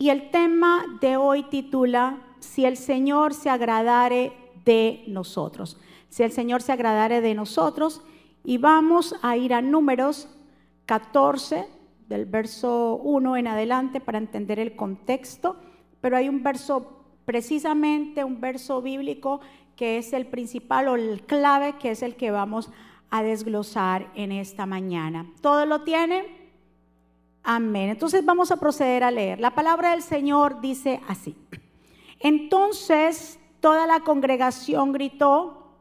Y el tema de hoy titula, si el Señor se agradare de nosotros. Si el Señor se agradare de nosotros. Y vamos a ir a números 14, del verso 1 en adelante, para entender el contexto. Pero hay un verso, precisamente un verso bíblico, que es el principal o el clave, que es el que vamos a desglosar en esta mañana. ¿Todo lo tiene? Amén. Entonces vamos a proceder a leer. La palabra del Señor dice así. Entonces toda la congregación gritó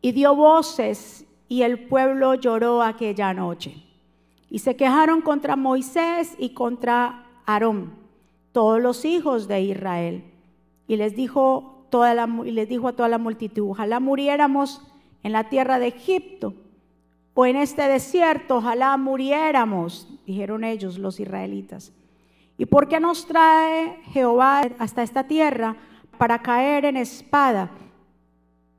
y dio voces y el pueblo lloró aquella noche. Y se quejaron contra Moisés y contra Aarón, todos los hijos de Israel. Y les dijo, toda la, y les dijo a toda la multitud, ojalá muriéramos en la tierra de Egipto o en este desierto, ojalá muriéramos, dijeron ellos, los israelitas. ¿Y por qué nos trae Jehová hasta esta tierra para caer en espada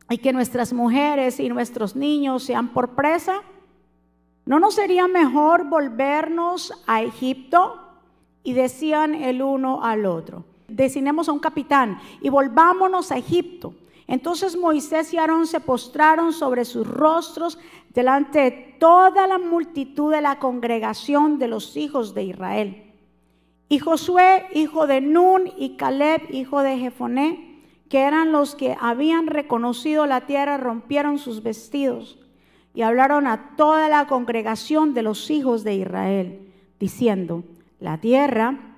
y que nuestras mujeres y nuestros niños sean por presa? ¿No nos sería mejor volvernos a Egipto? Y decían el uno al otro. Decinemos a un capitán y volvámonos a Egipto. Entonces Moisés y Aarón se postraron sobre sus rostros delante de toda la multitud de la congregación de los hijos de Israel. Y Josué, hijo de Nun, y Caleb, hijo de Jefoné, que eran los que habían reconocido la tierra, rompieron sus vestidos y hablaron a toda la congregación de los hijos de Israel, diciendo, la tierra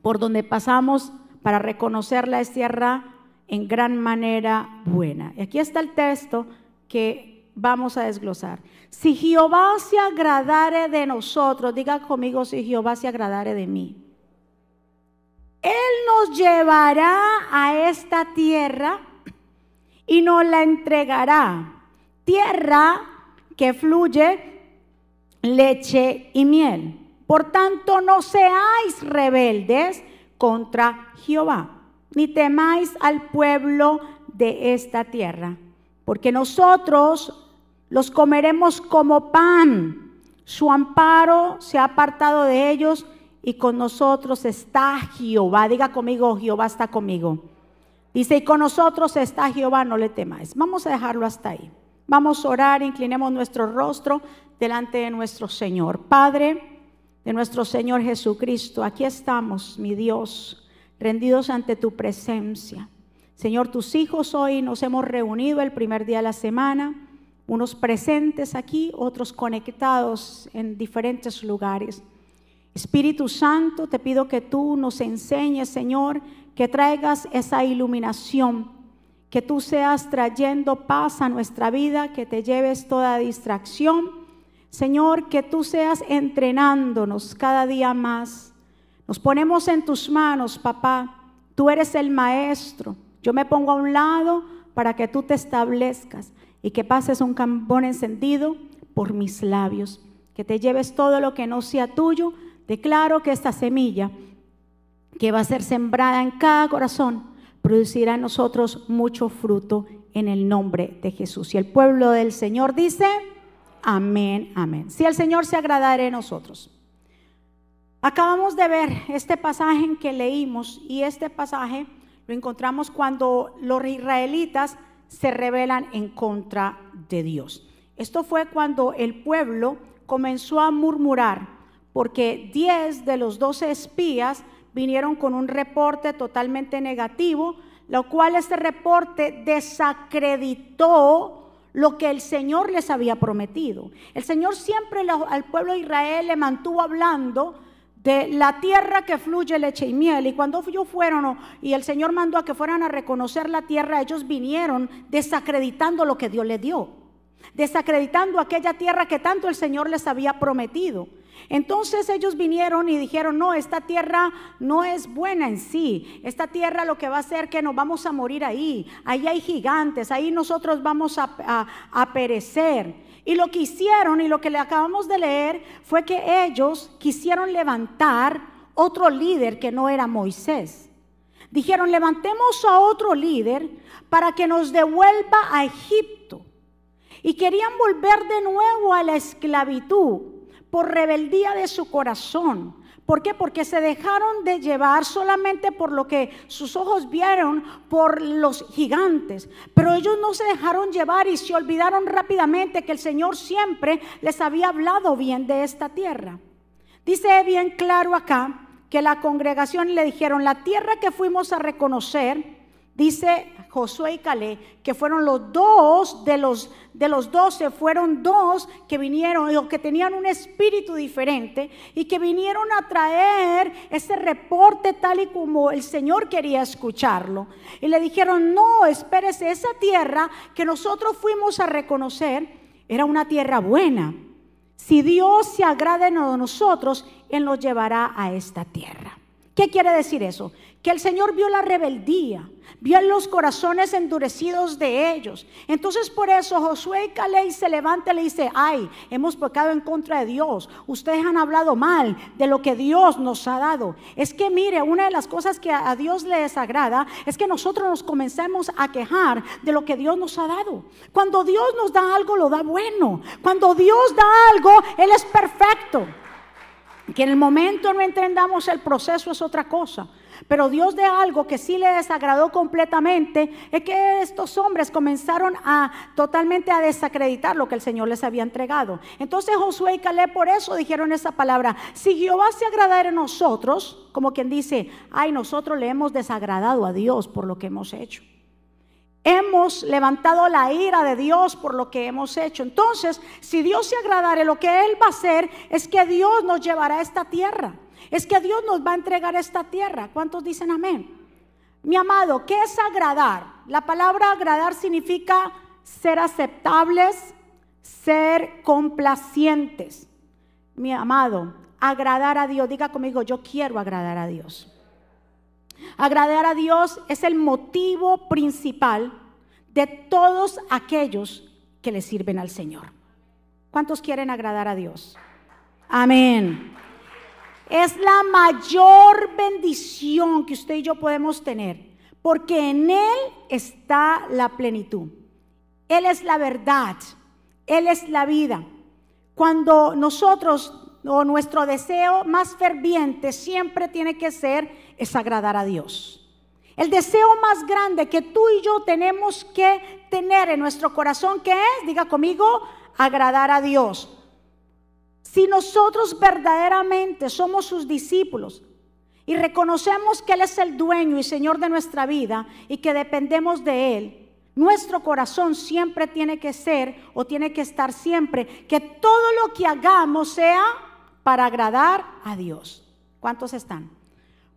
por donde pasamos para reconocerla es tierra en gran manera buena. Y aquí está el texto que vamos a desglosar. Si Jehová se agradare de nosotros, diga conmigo si Jehová se agradare de mí. Él nos llevará a esta tierra y nos la entregará. Tierra que fluye leche y miel. Por tanto, no seáis rebeldes contra Jehová ni temáis al pueblo de esta tierra, porque nosotros los comeremos como pan. Su amparo se ha apartado de ellos y con nosotros está Jehová. Diga conmigo, Jehová está conmigo. Dice, y con nosotros está Jehová, no le temáis. Vamos a dejarlo hasta ahí. Vamos a orar, inclinemos nuestro rostro delante de nuestro Señor. Padre de nuestro Señor Jesucristo, aquí estamos, mi Dios rendidos ante tu presencia. Señor, tus hijos hoy nos hemos reunido el primer día de la semana, unos presentes aquí, otros conectados en diferentes lugares. Espíritu Santo, te pido que tú nos enseñes, Señor, que traigas esa iluminación, que tú seas trayendo paz a nuestra vida, que te lleves toda distracción. Señor, que tú seas entrenándonos cada día más nos ponemos en tus manos, papá. Tú eres el maestro. Yo me pongo a un lado para que tú te establezcas y que pases un cambón encendido por mis labios. Que te lleves todo lo que no sea tuyo. Declaro que esta semilla que va a ser sembrada en cada corazón producirá en nosotros mucho fruto en el nombre de Jesús. Y el pueblo del Señor dice, amén, amén. Si el Señor se agradare en nosotros. Acabamos de ver este pasaje en que leímos y este pasaje lo encontramos cuando los israelitas se rebelan en contra de Dios. Esto fue cuando el pueblo comenzó a murmurar porque 10 de los 12 espías vinieron con un reporte totalmente negativo, lo cual este reporte desacreditó lo que el Señor les había prometido. El Señor siempre al pueblo de Israel le mantuvo hablando de la tierra que fluye leche y miel. Y cuando ellos fueron y el Señor mandó a que fueran a reconocer la tierra, ellos vinieron desacreditando lo que Dios les dio, desacreditando aquella tierra que tanto el Señor les había prometido. Entonces ellos vinieron y dijeron, no, esta tierra no es buena en sí. Esta tierra lo que va a hacer que nos vamos a morir ahí. Ahí hay gigantes, ahí nosotros vamos a, a perecer. Y lo que hicieron y lo que le acabamos de leer fue que ellos quisieron levantar otro líder que no era Moisés. Dijeron, levantemos a otro líder para que nos devuelva a Egipto. Y querían volver de nuevo a la esclavitud por rebeldía de su corazón, ¿Por qué? Porque se dejaron de llevar solamente por lo que sus ojos vieron por los gigantes. Pero ellos no se dejaron llevar y se olvidaron rápidamente que el Señor siempre les había hablado bien de esta tierra. Dice bien claro acá que la congregación le dijeron, la tierra que fuimos a reconocer, dice Josué y Calé, que fueron los dos de los, de los doce, fueron dos que vinieron, o que tenían un espíritu diferente y que vinieron a traer ese reporte tal y como el Señor quería escucharlo. Y le dijeron, no, espérese, esa tierra que nosotros fuimos a reconocer era una tierra buena. Si Dios se agrada en nosotros, Él nos llevará a esta tierra. ¿Qué quiere decir eso? Que el Señor vio la rebeldía, vio los corazones endurecidos de ellos. Entonces por eso Josué y Caleb se levanta y le dice, ay, hemos pecado en contra de Dios. Ustedes han hablado mal de lo que Dios nos ha dado. Es que mire, una de las cosas que a Dios le desagrada es que nosotros nos comencemos a quejar de lo que Dios nos ha dado. Cuando Dios nos da algo, lo da bueno. Cuando Dios da algo, Él es perfecto. Que en el momento no entendamos el proceso es otra cosa. Pero Dios de algo que sí le desagradó completamente es que estos hombres comenzaron a totalmente a desacreditar lo que el Señor les había entregado. Entonces Josué y Caleb por eso dijeron esa palabra. Si Jehová se agradara en nosotros, como quien dice, ay, nosotros le hemos desagradado a Dios por lo que hemos hecho. Hemos levantado la ira de Dios por lo que hemos hecho. Entonces, si Dios se agradare, lo que Él va a hacer es que Dios nos llevará a esta tierra. Es que Dios nos va a entregar esta tierra. ¿Cuántos dicen amén? Mi amado, ¿qué es agradar? La palabra agradar significa ser aceptables, ser complacientes. Mi amado, agradar a Dios. Diga conmigo, yo quiero agradar a Dios. Agradar a Dios es el motivo principal de todos aquellos que le sirven al Señor. ¿Cuántos quieren agradar a Dios? Amén. Es la mayor bendición que usted y yo podemos tener, porque en Él está la plenitud. Él es la verdad, Él es la vida. Cuando nosotros o nuestro deseo más ferviente siempre tiene que ser es agradar a Dios. El deseo más grande que tú y yo tenemos que tener en nuestro corazón, que es, diga conmigo, agradar a Dios. Si nosotros verdaderamente somos sus discípulos y reconocemos que Él es el dueño y Señor de nuestra vida y que dependemos de Él, nuestro corazón siempre tiene que ser o tiene que estar siempre que todo lo que hagamos sea para agradar a Dios. ¿Cuántos están?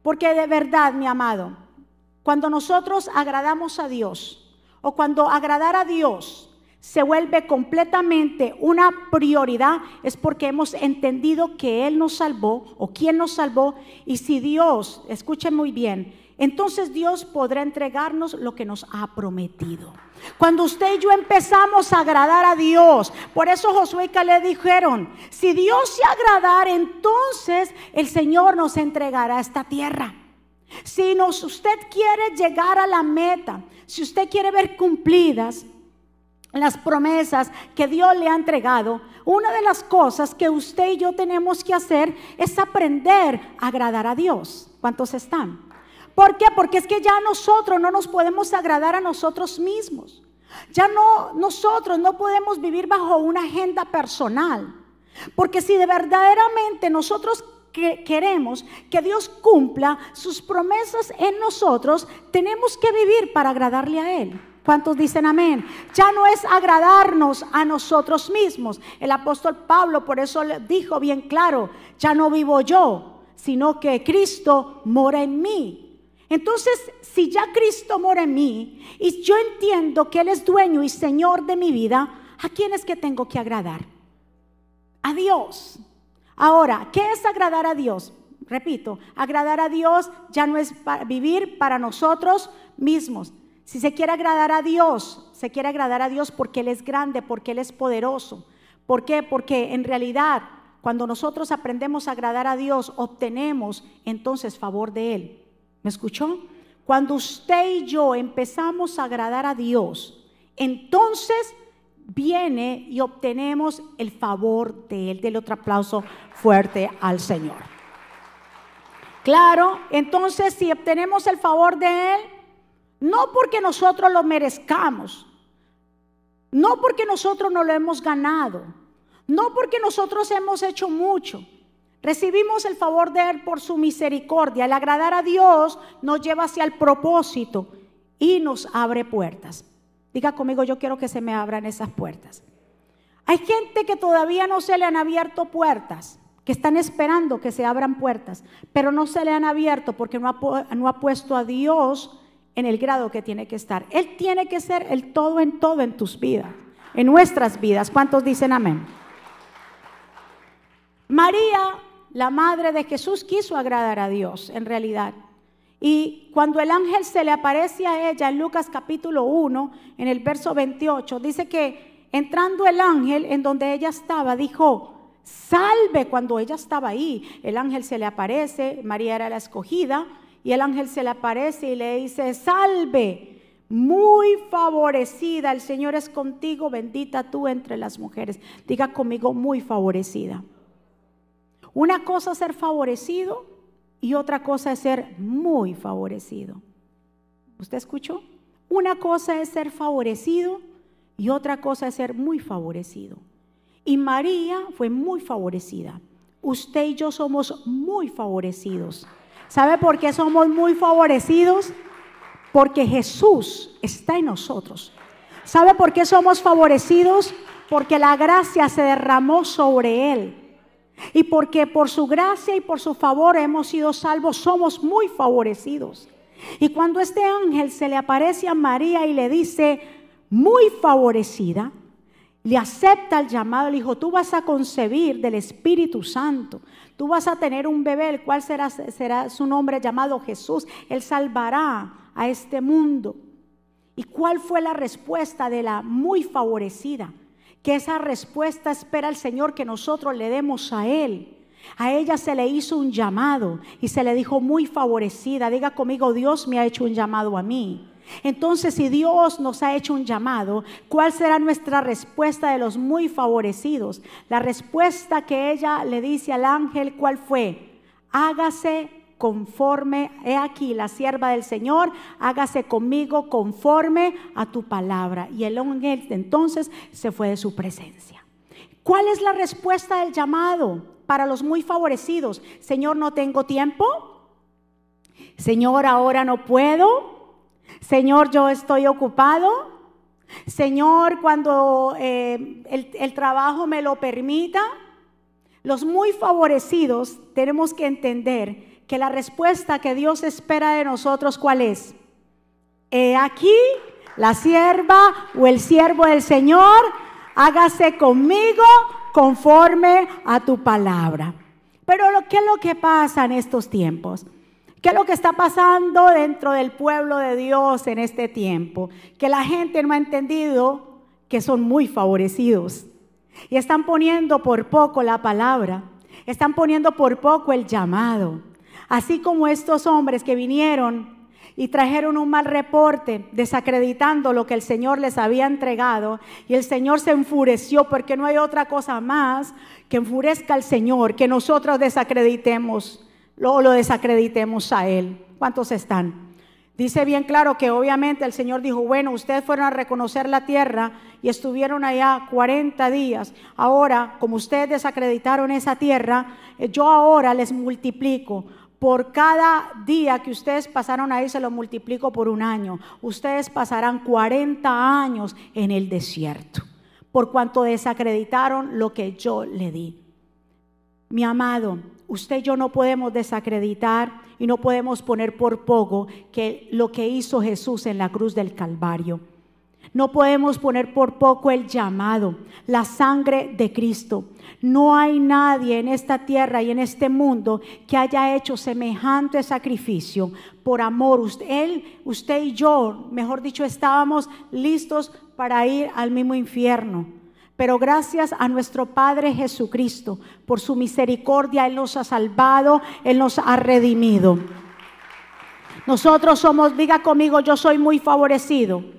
Porque de verdad, mi amado, cuando nosotros agradamos a Dios o cuando agradar a Dios se vuelve completamente una prioridad, es porque hemos entendido que Él nos salvó o quién nos salvó. Y si Dios, escuchen muy bien, entonces Dios podrá entregarnos lo que nos ha prometido. Cuando usted y yo empezamos a agradar a Dios, por eso Josué y Caleb dijeron, si Dios se agradar, entonces el Señor nos entregará esta tierra. Si nos, usted quiere llegar a la meta, si usted quiere ver cumplidas las promesas que Dios le ha entregado, una de las cosas que usted y yo tenemos que hacer es aprender a agradar a Dios. ¿Cuántos están? ¿Por qué? Porque es que ya nosotros no nos podemos agradar a nosotros mismos. Ya no, nosotros no podemos vivir bajo una agenda personal. Porque si de verdaderamente nosotros queremos que Dios cumpla sus promesas en nosotros, tenemos que vivir para agradarle a Él. ¿Cuántos dicen amén? Ya no es agradarnos a nosotros mismos. El apóstol Pablo por eso dijo bien claro, ya no vivo yo, sino que Cristo mora en mí. Entonces, si ya Cristo mora en mí y yo entiendo que Él es dueño y Señor de mi vida, ¿a quién es que tengo que agradar? A Dios. Ahora, ¿qué es agradar a Dios? Repito, agradar a Dios ya no es vivir para nosotros mismos. Si se quiere agradar a Dios, se quiere agradar a Dios porque Él es grande, porque Él es poderoso. ¿Por qué? Porque en realidad, cuando nosotros aprendemos a agradar a Dios, obtenemos entonces favor de Él. ¿Me escuchó? Cuando usted y yo empezamos a agradar a Dios, entonces viene y obtenemos el favor de Él. Dele otro aplauso fuerte al Señor. Claro, entonces si obtenemos el favor de Él, no porque nosotros lo merezcamos, no porque nosotros no lo hemos ganado, no porque nosotros hemos hecho mucho. Recibimos el favor de Él por su misericordia. El agradar a Dios nos lleva hacia el propósito y nos abre puertas. Diga conmigo, yo quiero que se me abran esas puertas. Hay gente que todavía no se le han abierto puertas, que están esperando que se abran puertas, pero no se le han abierto porque no ha, no ha puesto a Dios en el grado que tiene que estar. Él tiene que ser el todo en todo en tus vidas, en nuestras vidas. ¿Cuántos dicen amén? María, la madre de Jesús, quiso agradar a Dios en realidad. Y cuando el ángel se le aparece a ella en Lucas capítulo 1, en el verso 28, dice que entrando el ángel en donde ella estaba, dijo, salve cuando ella estaba ahí. El ángel se le aparece, María era la escogida, y el ángel se le aparece y le dice, salve, muy favorecida, el Señor es contigo, bendita tú entre las mujeres. Diga conmigo, muy favorecida. Una cosa es ser favorecido y otra cosa es ser muy favorecido. ¿Usted escuchó? Una cosa es ser favorecido y otra cosa es ser muy favorecido. Y María fue muy favorecida. Usted y yo somos muy favorecidos. ¿Sabe por qué somos muy favorecidos? Porque Jesús está en nosotros. ¿Sabe por qué somos favorecidos? Porque la gracia se derramó sobre Él. Y porque por su gracia y por su favor hemos sido salvos, somos muy favorecidos. Y cuando este ángel se le aparece a María y le dice, muy favorecida, le acepta el llamado, le dijo, tú vas a concebir del Espíritu Santo, tú vas a tener un bebé, el cual será, será su nombre llamado Jesús, él salvará a este mundo. ¿Y cuál fue la respuesta de la muy favorecida? Que esa respuesta espera el Señor que nosotros le demos a Él. A ella se le hizo un llamado y se le dijo muy favorecida. Diga conmigo, Dios me ha hecho un llamado a mí. Entonces, si Dios nos ha hecho un llamado, ¿cuál será nuestra respuesta de los muy favorecidos? La respuesta que ella le dice al ángel, ¿cuál fue? Hágase conforme, he aquí la sierva del Señor, hágase conmigo conforme a tu palabra. Y el ángel entonces se fue de su presencia. ¿Cuál es la respuesta del llamado para los muy favorecidos? Señor, no tengo tiempo. Señor, ahora no puedo. Señor, yo estoy ocupado. Señor, cuando eh, el, el trabajo me lo permita. Los muy favorecidos tenemos que entender que la respuesta que Dios espera de nosotros, ¿cuál es? He aquí la sierva o el siervo del Señor, hágase conmigo conforme a tu palabra. Pero ¿qué es lo que pasa en estos tiempos? ¿Qué es lo que está pasando dentro del pueblo de Dios en este tiempo? Que la gente no ha entendido que son muy favorecidos y están poniendo por poco la palabra, están poniendo por poco el llamado. Así como estos hombres que vinieron y trajeron un mal reporte desacreditando lo que el Señor les había entregado y el Señor se enfureció porque no hay otra cosa más que enfurezca al Señor, que nosotros desacreditemos, lo, lo desacreditemos a Él. ¿Cuántos están? Dice bien claro que obviamente el Señor dijo, bueno, ustedes fueron a reconocer la tierra y estuvieron allá 40 días. Ahora, como ustedes desacreditaron esa tierra, eh, yo ahora les multiplico por cada día que ustedes pasaron ahí, se lo multiplico por un año. Ustedes pasarán 40 años en el desierto, por cuanto desacreditaron lo que yo le di. Mi amado, usted y yo no podemos desacreditar y no podemos poner por poco que lo que hizo Jesús en la cruz del Calvario. No podemos poner por poco el llamado, la sangre de Cristo. No hay nadie en esta tierra y en este mundo que haya hecho semejante sacrificio por amor. Él, usted y yo, mejor dicho, estábamos listos para ir al mismo infierno. Pero gracias a nuestro Padre Jesucristo, por su misericordia, Él nos ha salvado, Él nos ha redimido. Nosotros somos, diga conmigo, yo soy muy favorecido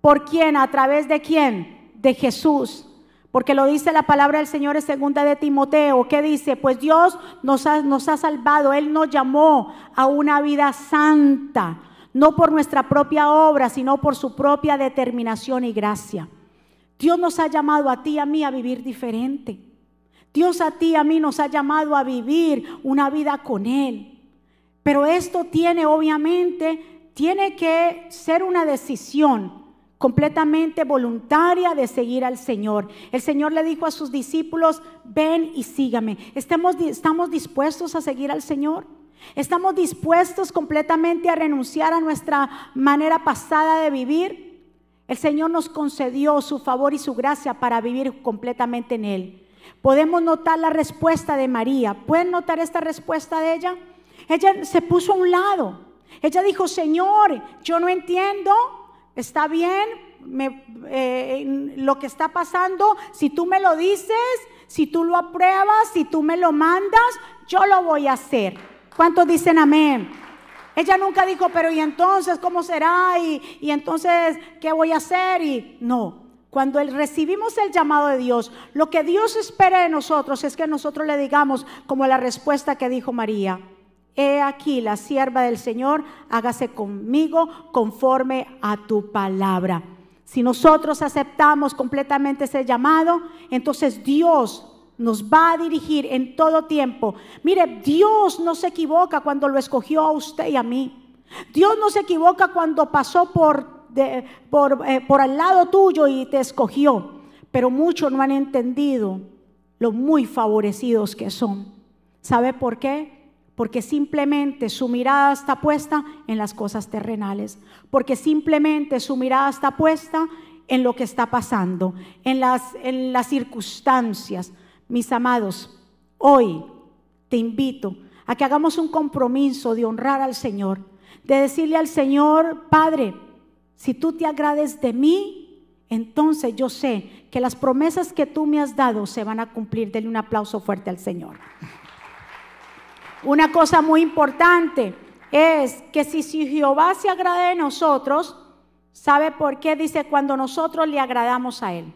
¿Por quién? ¿A través de quién? De Jesús. Porque lo dice la palabra del Señor en segunda de Timoteo. ¿Qué dice? Pues Dios nos ha, salvado. Él nos llamó a una vida santa. No por nuestra propia obra, sino por su propia determinación y gracia. Dios nos ha llamado a ti y a mí a vivir diferente. Dios a ti y a mí nos ha llamado a vivir una vida con Él. Pero esto tiene, obviamente, tiene que ser una decisión completamente voluntaria de seguir al Señor. El Señor le dijo a sus discípulos, ven y sígame. ¿Estamos, estamos dispuestos a seguir al Señor? ¿Estamos dispuestos completamente a renunciar a nuestra manera pasada de vivir? El Señor nos concedió su favor y su gracia para vivir completamente en Él. Podemos notar la respuesta de María. ¿Pueden notar esta respuesta de ella? Ella se puso a un lado. Ella dijo, Señor, yo no entiendo está bien, eh, lo que está pasando, si tú me lo dices, si tú lo apruebas, si tú me lo mandas, yo lo voy a hacer. ¿Cuántos dicen amén? Ella nunca dijo, pero ¿y entonces cómo será? ¿Y, y entonces qué voy a hacer? Y no, cuando recibimos el llamado de Dios, lo que Dios espera de nosotros es que nosotros le digamos como la respuesta que dijo María. He aquí la sierva del Señor, hágase conmigo conforme a tu palabra. Si nosotros aceptamos completamente ese llamado, entonces Dios nos va a dirigir en todo tiempo. Mire, Dios no se equivoca cuando lo escogió a usted y a mí. Dios no se equivoca cuando pasó por, por, eh, por al lado tuyo y te escogió. Pero muchos no han entendido lo muy favorecidos que son. ¿Sabe por qué? Porque simplemente su mirada está puesta en las cosas terrenales, porque simplemente su mirada está puesta en lo que está pasando, en las, circunstancias. Mis amados, hoy te invito a que hagamos un compromiso de honrar al Señor, de decirle al Señor, Padre, si tú te agrades de mí, entonces yo sé que las promesas que tú me has dado se van a cumplir. Denle un aplauso fuerte al Señor. Una cosa muy importante es que si, Jehová se agrada de nosotros, ¿sabe por qué? Dice cuando nosotros le agradamos a Él.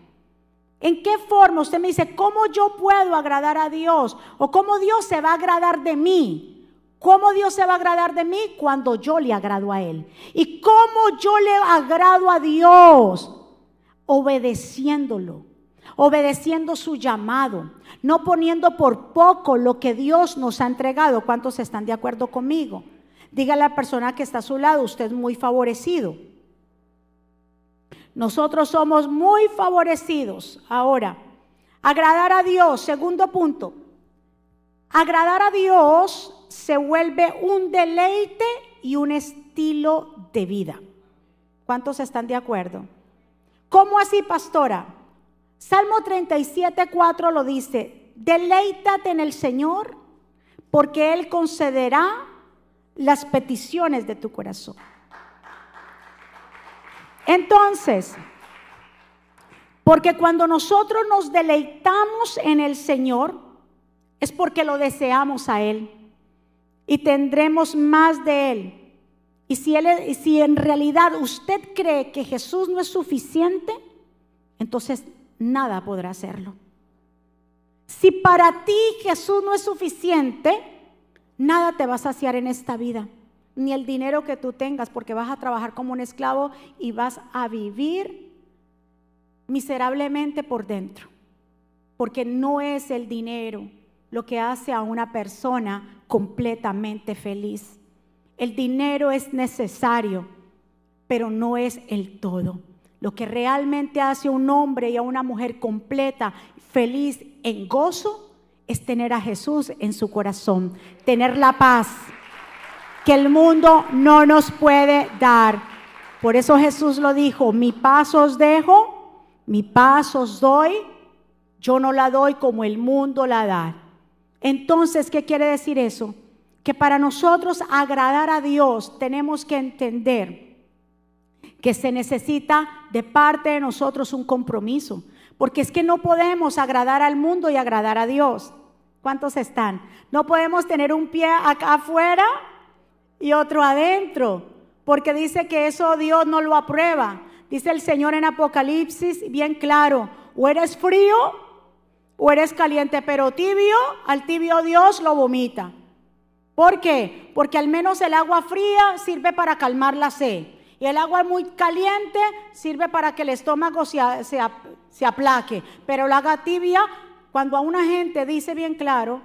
¿En qué forma? Usted me dice, ¿cómo yo puedo agradar a Dios? ¿O cómo Dios se va a agradar de mí? ¿Cómo Dios se va a agradar de mí? Cuando yo le agrado a Él. ¿Y cómo yo le agrado a Dios? Obedeciéndolo obedeciendo su llamado, no poniendo por poco lo que Dios nos ha entregado. ¿Cuántos están de acuerdo conmigo? Dígale a la persona que está a su lado, usted es muy favorecido. Nosotros somos muy favorecidos. Ahora, agradar a Dios, segundo punto. Agradar a Dios se vuelve un deleite y un estilo de vida. ¿Cuántos están de acuerdo? ¿Cómo así, pastora? Salmo 37, 4 lo dice, deleítate en el Señor porque Él concederá las peticiones de tu corazón. Entonces, porque cuando nosotros nos deleitamos en el Señor, es porque lo deseamos a Él y tendremos más de Él. Y si, él, si en realidad usted cree que Jesús no es suficiente, entonces nada podrá hacerlo. Si para ti Jesús no es suficiente, nada te va a saciar en esta vida, ni el dinero que tú tengas, porque vas a trabajar como un esclavo y vas a vivir miserablemente por dentro, porque no es el dinero lo que hace a una persona completamente feliz. El dinero es necesario, pero no es el todo. Lo que realmente hace a un hombre y a una mujer completa, feliz, en gozo, es tener a Jesús en su corazón, tener la paz que el mundo no nos puede dar. Por eso Jesús lo dijo, mi paz os dejo, mi paz os doy, yo no la doy como el mundo la da. Entonces, ¿qué quiere decir eso? Que para nosotros agradar a Dios tenemos que entender que se necesita de parte de nosotros un compromiso, porque es que no podemos agradar al mundo y agradar a Dios. ¿Cuántos están? No podemos tener un pie acá afuera y otro adentro, porque dice que eso Dios no lo aprueba. Dice el Señor en Apocalipsis bien claro, O eres frío o eres caliente, pero tibio, al tibio Dios lo vomita. ¿Por qué? Porque al menos el agua fría sirve para calmar la sed. Y el agua muy caliente sirve para que el estómago se, se aplaque. Pero el agua tibia, cuando a una gente dice bien claro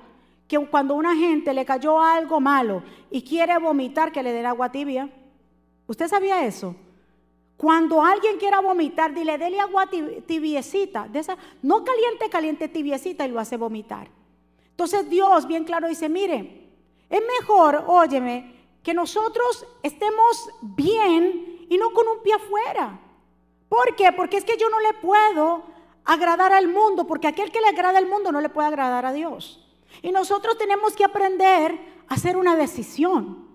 que cuando a una gente le cayó algo malo y quiere vomitar, que le den agua tibia. ¿Usted sabía eso? Cuando alguien quiera vomitar, dile, dele agua tibiecita, de esa, no caliente, caliente, tibiecita y lo hace vomitar. Entonces Dios bien claro dice, mire, es mejor, óyeme, que nosotros estemos bien y no con un pie afuera. ¿Por qué? Porque es que yo no le puedo agradar al mundo, porque aquel que le agrada al mundo no le puede agradar a Dios. Y nosotros tenemos que aprender a hacer una decisión.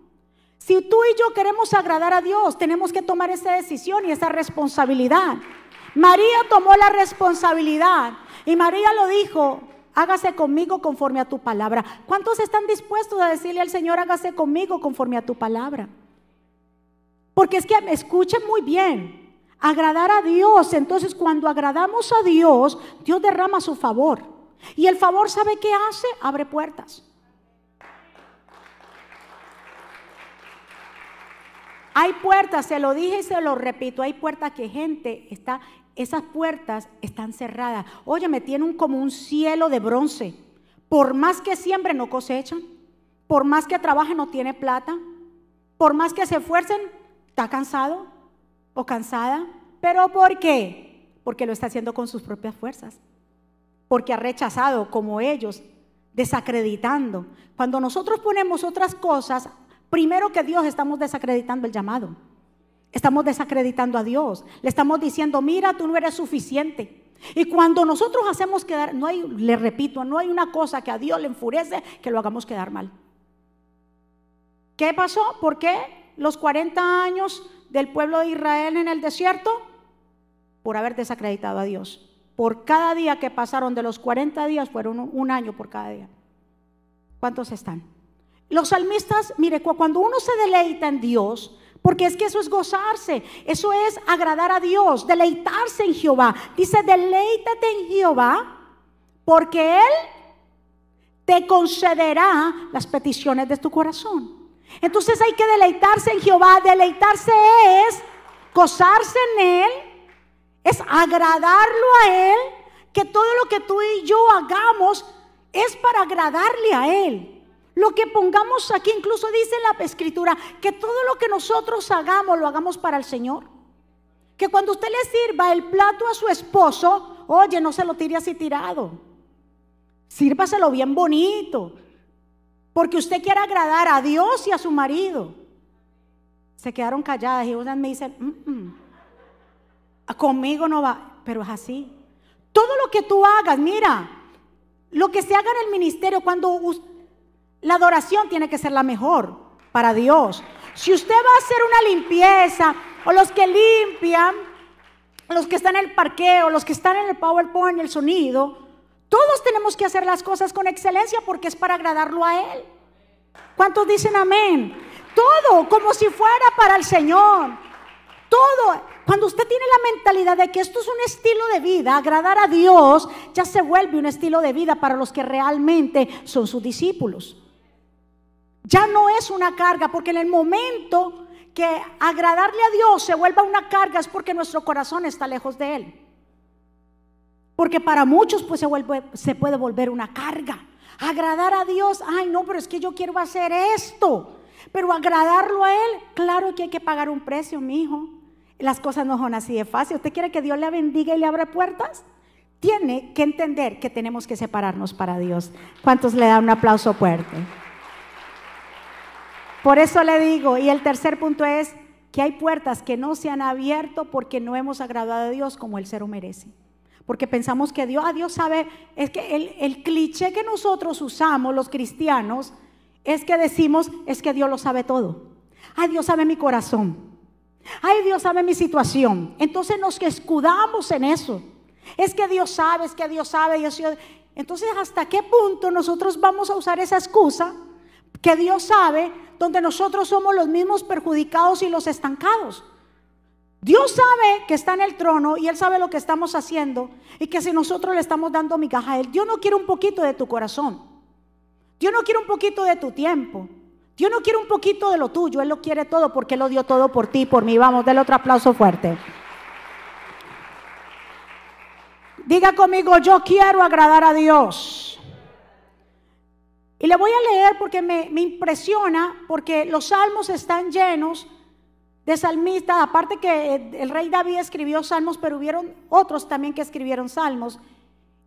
Si tú y yo queremos agradar a Dios, tenemos que tomar esa decisión y esa responsabilidad. María tomó la responsabilidad y María lo dijo, hágase conmigo conforme a tu palabra. ¿Cuántos están dispuestos a decirle al Señor, hágase conmigo conforme a tu palabra? Porque es que escuchen muy bien, agradar a Dios, entonces cuando agradamos a Dios, Dios derrama su favor. Y el favor, ¿sabe qué hace? Abre puertas. Hay puertas, se lo dije y se lo repito, hay puertas que gente está, esas puertas están cerradas. Óyeme, tienen como un cielo de bronce. Por más que siempre no cosechan, por más que trabajen no tiene plata, por más que se esfuercen, está cansado o cansada. ¿Pero por qué? Porque lo está haciendo con sus propias fuerzas. Porque ha rechazado como ellos, desacreditando. Cuando nosotros ponemos otras cosas Primero que Dios estamos desacreditando el llamado. Estamos desacreditando a Dios. Le estamos diciendo, mira, tú no eres suficiente. Y cuando nosotros hacemos quedar, no hay, le repito, no hay una cosa que a Dios le enfurece que lo hagamos quedar mal. ¿Qué pasó? ¿Por qué los 40 años del pueblo de Israel en el desierto? Por haber desacreditado a Dios. Por cada día que pasaron de los 40 días fueron un año por cada día. ¿Cuántos están? Los salmistas, mire, cuando uno se deleita en Dios, porque es que eso es gozarse, eso es agradar a Dios, deleitarse en Jehová. Dice, deleítate en Jehová, porque Él te concederá las peticiones de tu corazón. Entonces hay que deleitarse en Jehová. Deleitarse es gozarse en Él, es agradarlo a Él, que todo lo que tú y yo hagamos es para agradarle a Él. Lo que pongamos aquí, incluso dice la escritura, que todo lo que nosotros hagamos, lo hagamos para el Señor. Que cuando usted le sirva el plato a su esposo, oye, no se lo tire así tirado. Sírvaselo bien bonito. Porque usted quiere agradar a Dios y a su marido. Se quedaron calladas y unas me dicen, mm, mm, conmigo no va, pero es así. Todo lo que tú hagas, mira, lo que se haga en el ministerio, cuando usted la adoración tiene que ser la mejor para Dios. Si usted va a hacer una limpieza, o los que limpian, los que están en el parqueo, los que están en el PowerPoint, el sonido, todos tenemos que hacer las cosas con excelencia porque es para agradarlo a Él. ¿Cuántos dicen amén? Todo como si fuera para el Señor. Todo. Cuando usted tiene la mentalidad de que esto es un estilo de vida, agradar a Dios, ya se vuelve un estilo de vida para los que realmente son sus discípulos. Ya no es una carga, porque en el momento que agradarle a Dios se vuelva una carga es porque nuestro corazón está lejos de Él. Porque para muchos pues se, puede volver una carga. Agradar a Dios, ay no, pero es que yo quiero hacer esto. Pero agradarlo a Él, claro que hay que pagar un precio, mi hijo. Las cosas no son así de fácil. ¿Usted quiere que Dios le bendiga y le abra puertas? Tiene que entender que tenemos que separarnos para Dios. ¿Cuántos le dan un aplauso fuerte? Por eso le digo, y el tercer punto es que hay puertas que no se han abierto porque no hemos agradado a Dios como el ser merece. Porque pensamos que Dios, a ah, Dios sabe, es que el, el cliché que nosotros usamos los cristianos es que decimos, es que Dios lo sabe todo. Ay, Dios sabe mi corazón. Ay, Dios sabe mi situación. Entonces nos escudamos en eso. Es que Dios sabe, es que Dios sabe. Eso. Entonces, ¿hasta qué punto nosotros vamos a usar esa excusa que Dios sabe donde nosotros somos los mismos perjudicados y los estancados. Dios sabe que está en el trono y Él sabe lo que estamos haciendo y que si nosotros le estamos dando migaja a Él, Dios no quiere un poquito de tu corazón. Dios no quiere un poquito de tu tiempo. Dios no quiere un poquito de lo tuyo. Él lo quiere todo porque Él lo dio todo por ti y por mí. Vamos, denle otro aplauso fuerte. Diga conmigo, yo quiero agradar a Dios. Y le voy a leer porque me, impresiona, porque los salmos están llenos de salmistas, aparte que el rey David escribió salmos, pero hubieron otros también que escribieron salmos.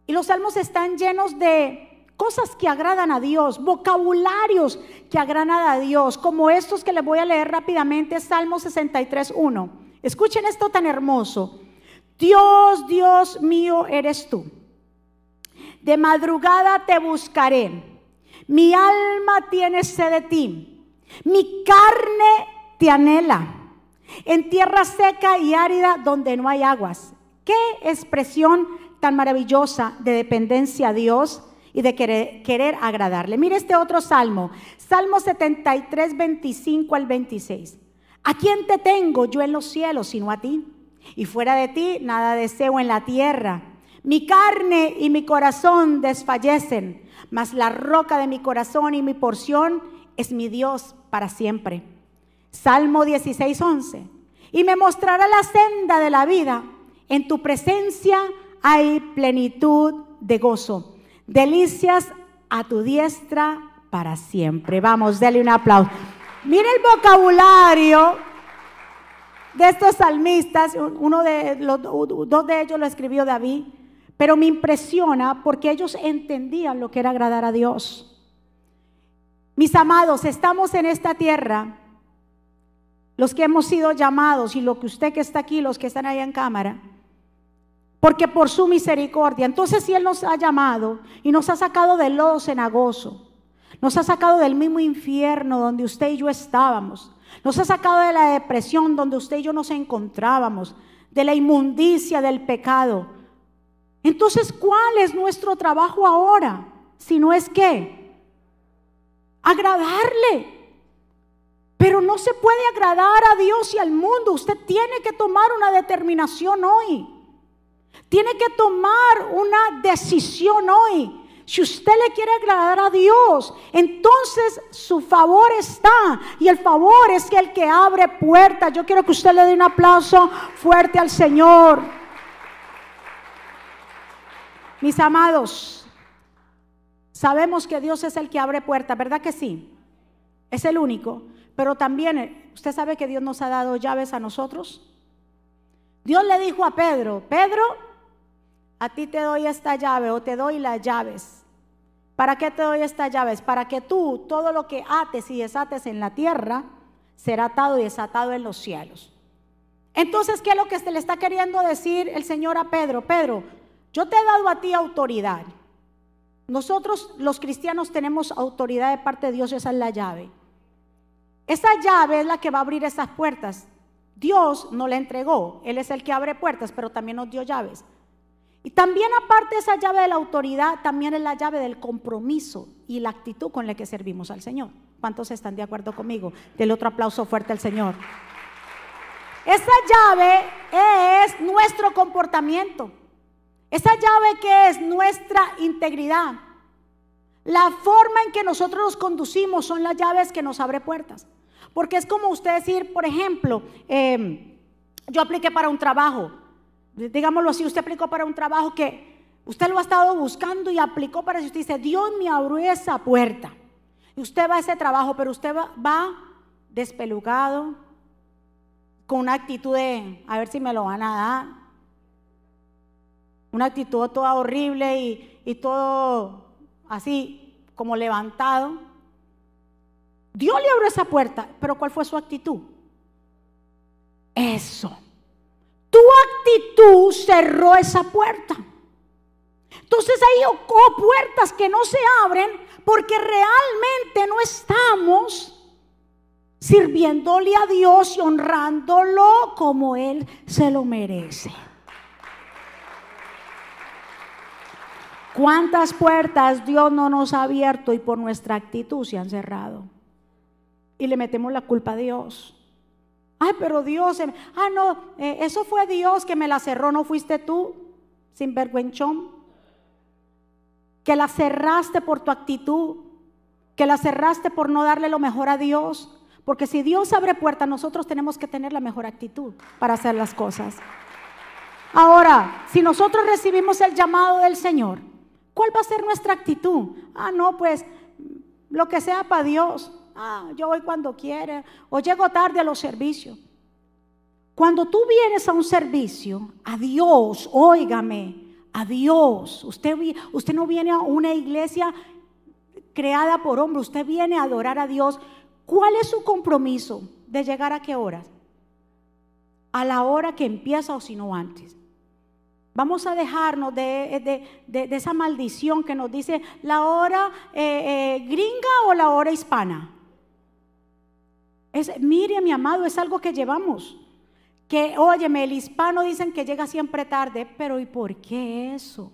Y los salmos están llenos de cosas que agradan a Dios, vocabularios que agradan a Dios, como estos que les voy a leer rápidamente, Salmo 63.1. Escuchen esto tan hermoso. Dios, Dios mío eres tú. De madrugada te buscaré. Mi alma tiene sed de ti. Mi carne te anhela en tierra seca y árida donde no hay aguas. Qué expresión tan maravillosa de dependencia a Dios y de querer, agradarle. Mire este otro salmo, Salmo 73, 25 al 26. ¿A quién te tengo yo en los cielos sino a ti? Y fuera de ti nada deseo en la tierra. Mi carne y mi corazón desfallecen, mas la roca de mi corazón y mi porción es mi Dios para siempre. Salmo 16, 11. Y me mostrará la senda de la vida. En tu presencia hay plenitud de gozo. Delicias a tu diestra para siempre. Vamos, dale un aplauso. Mire el vocabulario de estos salmistas. Uno de los dos de ellos lo escribió David. Pero me impresiona porque ellos entendían lo que era agradar a Dios. Mis amados, estamos en esta tierra los que hemos sido llamados y lo que usted que está aquí, los que están allá en cámara, porque por su misericordia. Entonces, si Él nos ha llamado y nos ha sacado del lodo cenagoso, nos ha sacado del mismo infierno donde usted y yo estábamos, nos ha sacado de la depresión donde usted y yo nos encontrábamos, de la inmundicia del pecado. Entonces, ¿cuál es nuestro trabajo ahora? Si no es que agradarle, pero no se puede agradar a Dios y al mundo. Usted tiene que tomar una determinación hoy. Tiene que tomar una decisión hoy. Si usted le quiere agradar a Dios, entonces su favor está. Y el favor es que el que abre puertas. Yo quiero que usted le dé un aplauso fuerte al Señor. Mis amados, sabemos que Dios es el que abre puertas, ¿verdad que sí? Es el único. Pero también, eh, ¿usted sabe que Dios nos ha dado llaves a nosotros? Dios le dijo a Pedro, Pedro, a ti te doy esta llave o te doy las llaves. ¿Para qué te doy estas llaves? Para que tú todo lo que ates y desates en la tierra será atado y desatado en los cielos. Entonces, ¿qué es lo que se le está queriendo decir el Señor a Pedro? Pedro, yo te he dado a ti autoridad. Nosotros los cristianos tenemos autoridad de parte de Dios, esa es la llave. Esa llave es la que va a abrir esas puertas. Dios no la entregó. Él es el que abre puertas, pero también nos dio llaves. Y también aparte de esa llave de la autoridad, también es la llave del compromiso y la actitud con la que servimos al Señor. ¿Cuántos están de acuerdo conmigo? Del otro aplauso fuerte al Señor. Esa llave es nuestro comportamiento. Esa llave que es nuestra integridad. La forma en que nosotros nos conducimos son las llaves que nos abre puertas. Porque es como usted decir, por ejemplo, em, yo apliqué para un trabajo, digámoslo así, usted aplicó para un trabajo que usted lo ha estado buscando y aplicó para eso. Usted dice, Dios me abrió esa puerta. Y usted va a ese trabajo, pero usted va, va despelucado, con una actitud de, a ver si me lo van a dar. Una actitud toda horrible y, todo así como levantado. Dios le abrió esa puerta, pero ¿cuál fue su actitud? Eso. Tu actitud cerró esa puerta. Entonces hay puertas que no se abren porque realmente no estamos sirviéndole a Dios y honrándolo como Él se lo merece. ¿Cuántas puertas Dios no nos ha abierto y por nuestra actitud se han cerrado? y le metemos la culpa a Dios. Ay, pero Dios, ah, no, eh, eso fue Dios que me la cerró, no fuiste tú, sin vergüenzón. Que la cerraste por tu actitud, que la cerraste por no darle lo mejor a Dios. Porque si Dios abre puertas, nosotros tenemos que tener la mejor actitud para hacer las cosas. Ahora, si nosotros recibimos el llamado del Señor, ¿cuál va a ser nuestra actitud? Ah, no, pues lo que sea para Dios. Ah, yo voy cuando quiera. O llego tarde a los servicios. Cuando tú vienes a un servicio, a Dios, óigame, a Dios. Usted, usted no viene a una iglesia creada por hombre, usted viene a adorar a Dios. ¿Cuál es su compromiso de llegar a qué horas? A la hora que empieza o si no antes. Vamos a dejarnos de, esa maldición que nos dice la hora eh, eh, gringa o la hora hispana. Es, mire, mi amado, es algo que llevamos. Que, óyeme, el hispano dicen que llega siempre tarde, pero ¿y por qué eso?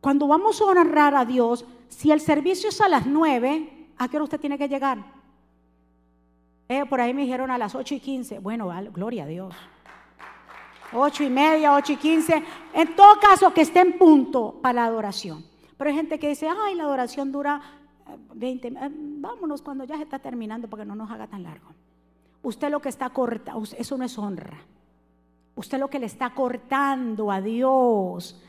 Cuando vamos a honrar a Dios, si el servicio es a las nueve, ¿a qué hora usted tiene que llegar? Eh, por ahí me dijeron a las ocho y quince. Bueno, gloria a Dios. Ocho y media, ocho y quince. En todo caso, que esté en punto para la adoración. Pero hay gente que dice, ay, la adoración dura 20, eh, vámonos cuando ya se está terminando para que no nos haga tan largo. Usted lo que está cortando, eso no es honra. Usted lo que le está cortando a Dios,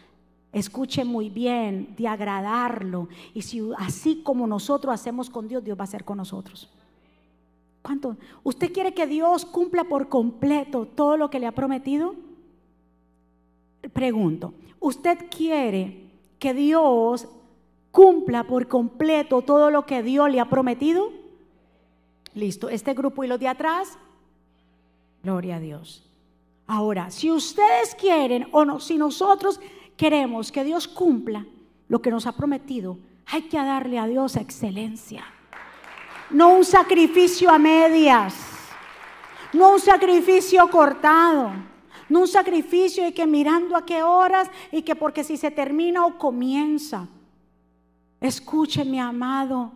escuche muy bien, de agradarlo. Y si así como nosotros hacemos con Dios, Dios va a hacer con nosotros. ¿Cuánto? ¿Usted quiere que Dios cumpla por completo todo lo que le ha prometido? Pregunto, ¿usted quiere que Dios cumpla por completo todo lo que Dios le ha prometido? Listo, este grupo y los de atrás, gloria a Dios. Ahora, si ustedes quieren o no, si nosotros queremos que Dios cumpla lo que nos ha prometido, hay que darle a Dios excelencia. No un sacrificio a medias, no un sacrificio cortado, no un sacrificio y que mirando a qué horas y que porque si se termina o comienza. Escuche, mi amado.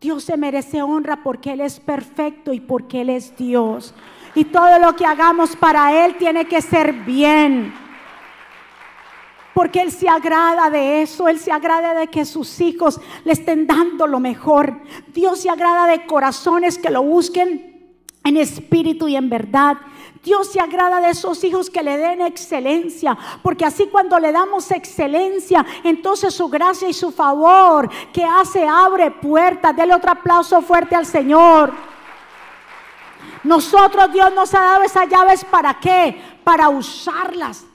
Dios se merece honra porque Él es perfecto y porque Él es Dios. Y todo lo que hagamos para Él tiene que ser bien. Porque Él se agrada de eso, Él se agrada de que sus hijos le estén dando lo mejor. Dios se agrada de corazones que lo busquen en espíritu y en verdad. Dios se agrada de esos hijos que le den excelencia, porque así cuando le damos excelencia, entonces su gracia y su favor que hace abre puertas. Dele otro aplauso fuerte al Señor. Nosotros Dios nos ha dado esas llaves para qué? Para usarlas.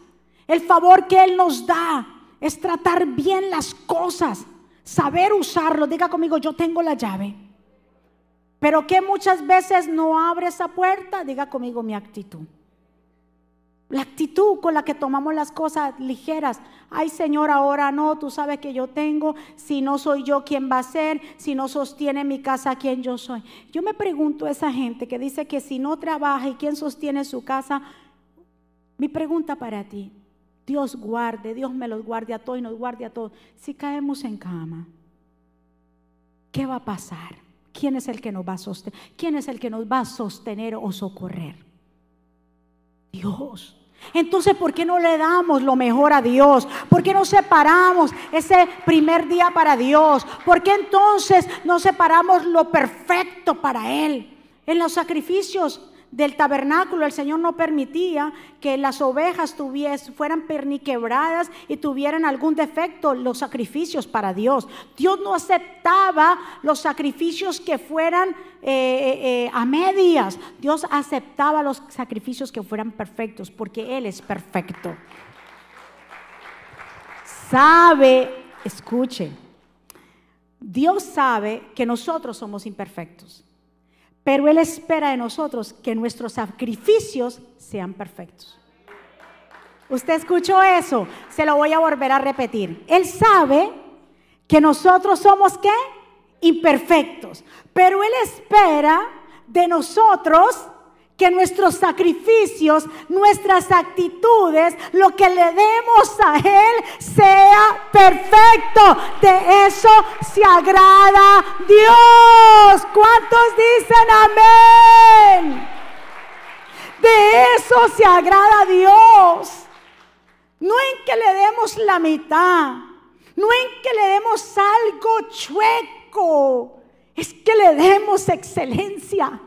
El favor que Él nos da es tratar bien las cosas, saber usarlo. Diga conmigo, yo tengo la llave. Pero que muchas veces no abre esa puerta, diga conmigo mi actitud. La actitud con la que tomamos las cosas ligeras. Ay Señor, ahora no, tú sabes que yo tengo, si no soy yo, ¿quién va a ser? Si no sostiene mi casa, ¿quién yo soy? Yo me pregunto a esa gente que dice que si no trabaja y quién sostiene su casa, mi pregunta para ti, Dios guarde, Dios me los guarde a todos y nos guarde a todos. Si caemos en cama, ¿qué va a pasar? ¿Quién es el que nos va a sostener? ¿Quién es el que nos va a sostener o socorrer? Dios. Entonces, ¿por qué no le damos lo mejor a Dios? ¿Por qué no separamos ese primer día para Dios? ¿Por qué entonces no separamos lo perfecto para Él? En los sacrificios del tabernáculo el Señor no permitía que las ovejas fueran perniquebradas y tuvieran algún defecto los sacrificios para Dios. Dios no aceptaba los sacrificios que fueran eh, eh, eh, a medias. Dios aceptaba los sacrificios que fueran perfectos porque Él es perfecto. Sabe, escuche, Dios sabe que nosotros somos imperfectos. Pero Él espera de nosotros que nuestros sacrificios sean perfectos. ¿Usted escuchó eso? Se lo voy a volver a repetir. Él sabe que nosotros somos qué? Imperfectos. Pero Él espera de nosotros que nuestros sacrificios, nuestras actitudes, lo que le demos a Él sea perfecto. De eso se agrada Dios. ¿Cuántos dicen amén? De eso se agrada Dios. No en que le demos la mitad, no en que le demos algo chueco, es que le demos excelencia.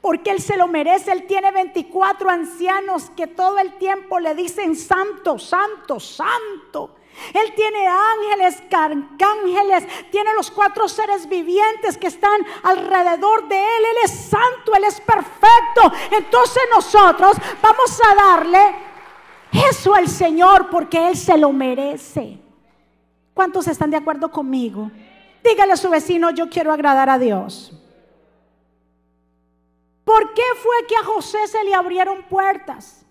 Porque Él se lo merece. Él tiene 24 ancianos que todo el tiempo le dicen santo, santo, santo. Él tiene ángeles, arcángeles, tiene los cuatro seres vivientes que están alrededor de Él. Él es santo, Él es perfecto. Entonces nosotros vamos a darle eso al Señor porque Él se lo merece. ¿Cuántos están de acuerdo conmigo? Dígale a su vecino, yo quiero agradar a Dios. ¿Por qué fue que a José se le abrieron puertas?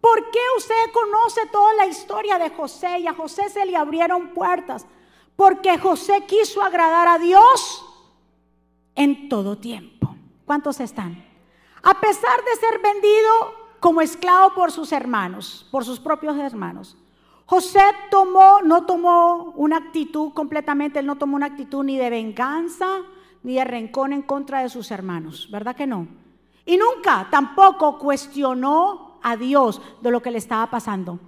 ¿Por qué usted conoce toda la historia de José y a José se le abrieron puertas? Porque José quiso agradar a Dios en todo tiempo. ¿Cuántos están? A pesar de ser vendido como esclavo por sus hermanos, por sus propios hermanos. José tomó, no tomó una actitud completamente, él no tomó una actitud ni de venganza, ni de rencor en contra de sus hermanos, ¿verdad que no? Y nunca tampoco cuestionó a Dios de lo que le estaba pasando.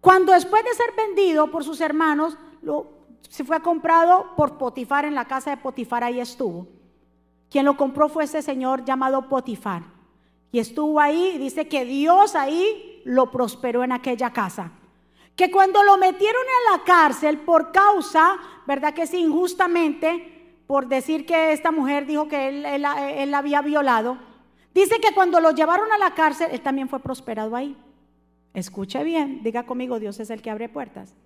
Cuando después de ser vendido por sus hermanos, lo, se fue comprado por Potifar en la casa de Potifar, ahí estuvo. Quien lo compró fue ese señor llamado Potifar. Y estuvo ahí, y dice que Dios ahí lo prosperó en aquella casa. Que cuando lo metieron en la cárcel por causa, ¿verdad que sí, injustamente, por decir que esta mujer dijo que él, él la había violado, Dice que cuando lo llevaron a la cárcel, él también fue prosperado ahí. Escuche bien, diga conmigo, Dios es el que abre puertas.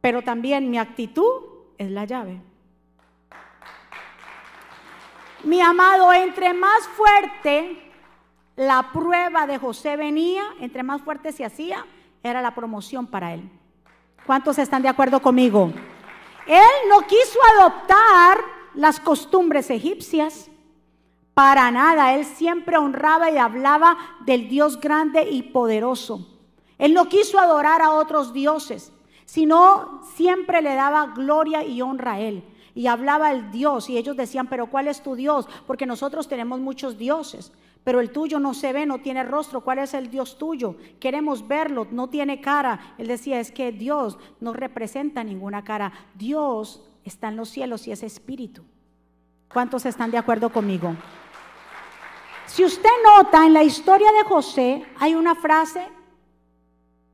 Pero también mi actitud es la llave. Mi amado, entre más fuerte la prueba de José venía, entre más fuerte se hacía, era la promoción para él. ¿Cuántos están de acuerdo conmigo? Él no quiso adoptar las costumbres egipcias. Para nada, él siempre honraba y hablaba del Dios grande y poderoso. Él no quiso adorar a otros dioses, sino siempre le daba gloria y honra a él. Y hablaba el Dios y ellos decían, pero ¿cuál es tu Dios? Porque nosotros tenemos muchos dioses, pero el tuyo no se ve, no tiene rostro. ¿Cuál es el Dios tuyo? Queremos verlo, no tiene cara. Él decía, es que Dios no representa ninguna cara. Dios está en los cielos y es espíritu. ¿Cuántos están de acuerdo conmigo? Si usted nota en la historia de José, hay una frase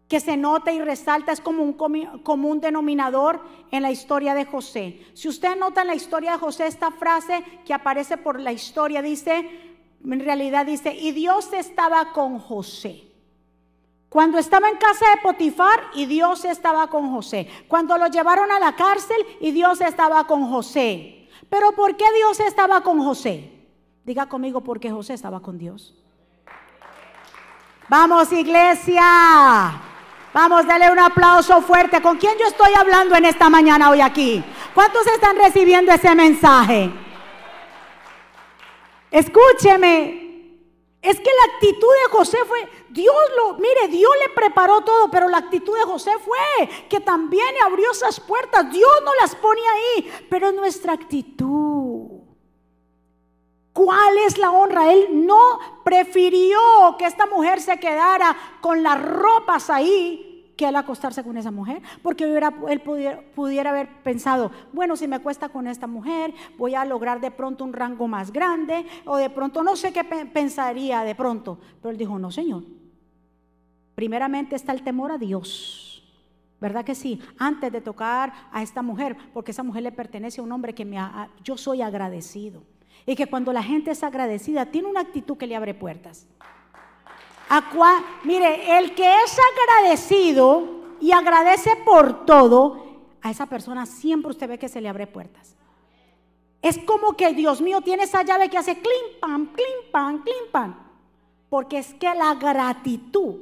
que se nota y resalta, es como un común denominador en la historia de José. Si usted nota en la historia de José esta frase que aparece por la historia, dice, en realidad dice, y Dios estaba con José. Cuando estaba en casa de Potifar y Dios estaba con José. Cuando lo llevaron a la cárcel y Dios estaba con José. Pero ¿por qué Dios estaba con José? Diga conmigo porque José estaba con Dios. Vamos, iglesia. Vamos, dale un aplauso fuerte. ¿Con quién yo estoy hablando en esta mañana hoy aquí? ¿Cuántos están recibiendo ese mensaje? Escúcheme. Es que la actitud de José fue, Dios lo, mire, Dios le preparó todo, pero la actitud de José fue que también abrió esas puertas. Dios no las pone ahí, pero nuestra actitud. ¿Cuál es la honra? Él no prefirió que esta mujer se quedara con las ropas ahí que él acostarse con esa mujer, porque él pudiera, haber pensado, bueno, si me cuesta con esta mujer, voy a lograr de pronto un rango más grande, o de pronto no sé qué pensaría de pronto, pero él dijo, no, Señor, primeramente está el temor a Dios. ¿Verdad que sí? Antes de tocar a esta mujer, porque esa mujer le pertenece a un hombre que me ha, yo soy agradecido. Y que cuando la gente es agradecida, tiene una actitud que le abre puertas. Mire, el que es agradecido y agradece por todo, a esa persona siempre usted ve que se le abre puertas. Es como que Dios mío tiene esa llave que hace clim pam, clim pam. Porque es que la gratitud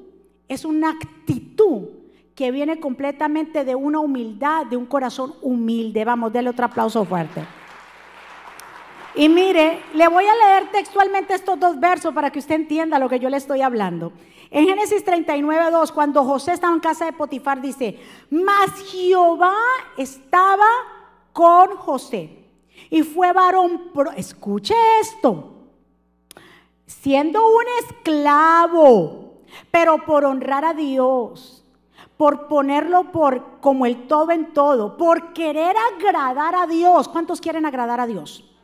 es una actitud que viene completamente de una humildad, de un corazón humilde. Vamos, denle otro aplauso fuerte. Y mire, le voy a leer textualmente estos dos versos para que usted entienda lo que yo le estoy hablando. En Génesis 39, 2, cuando José estaba en casa de Potifar, dice, mas Jehová estaba con José. Y fue varón, escuche esto, siendo un esclavo, pero por honrar a Dios, por ponerlo por como el todo en todo, por querer agradar a Dios. ¿Cuántos quieren agradar a Dios?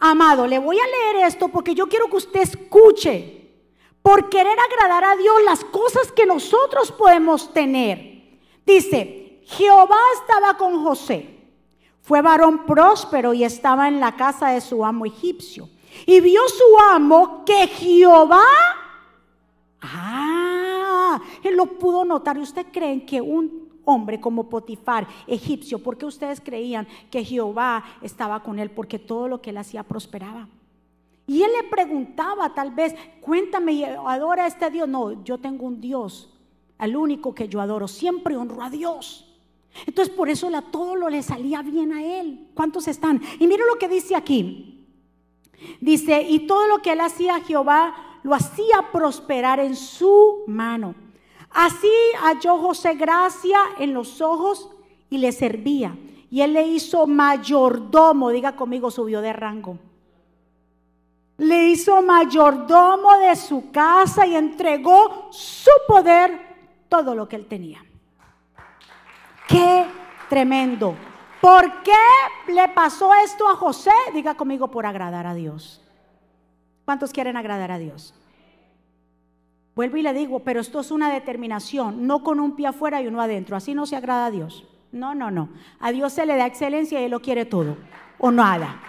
Amado, le voy a leer esto porque yo quiero que usted escuche. Por querer agradar a Dios las cosas que nosotros podemos tener. Dice, Jehová estaba con José. Fue varón próspero y estaba en la casa de su amo egipcio. Y vio su amo que Jehová, ah, él lo pudo notar. ¿Y usted creen que un hombre como Potifar, egipcio, por qué ustedes creían que Jehová estaba con él? Porque todo lo que él hacía prosperaba. Y él le preguntaba tal vez, cuéntame, ¿adora a este Dios? No, yo tengo un Dios, al único que yo adoro. Siempre honro a Dios. Entonces por eso la, todo lo le salía bien a él. ¿Cuántos están? Y mira lo que dice aquí. Dice, y todo lo que él hacía Jehová lo hacía prosperar en su mano. Así halló José gracia en los ojos y le servía. Y él le hizo mayordomo, diga conmigo, subió de rango. Le hizo mayordomo de su casa y entregó su poder todo lo que él tenía. Qué tremendo. ¿Por qué le pasó esto a José? Diga conmigo por agradar a Dios. ¿Cuántos quieren agradar a Dios? Vuelvo y le digo, pero esto es una determinación, no con un pie afuera y uno adentro. Así no se agrada a Dios. No, no, no. A Dios se le da excelencia y Él lo quiere todo o nada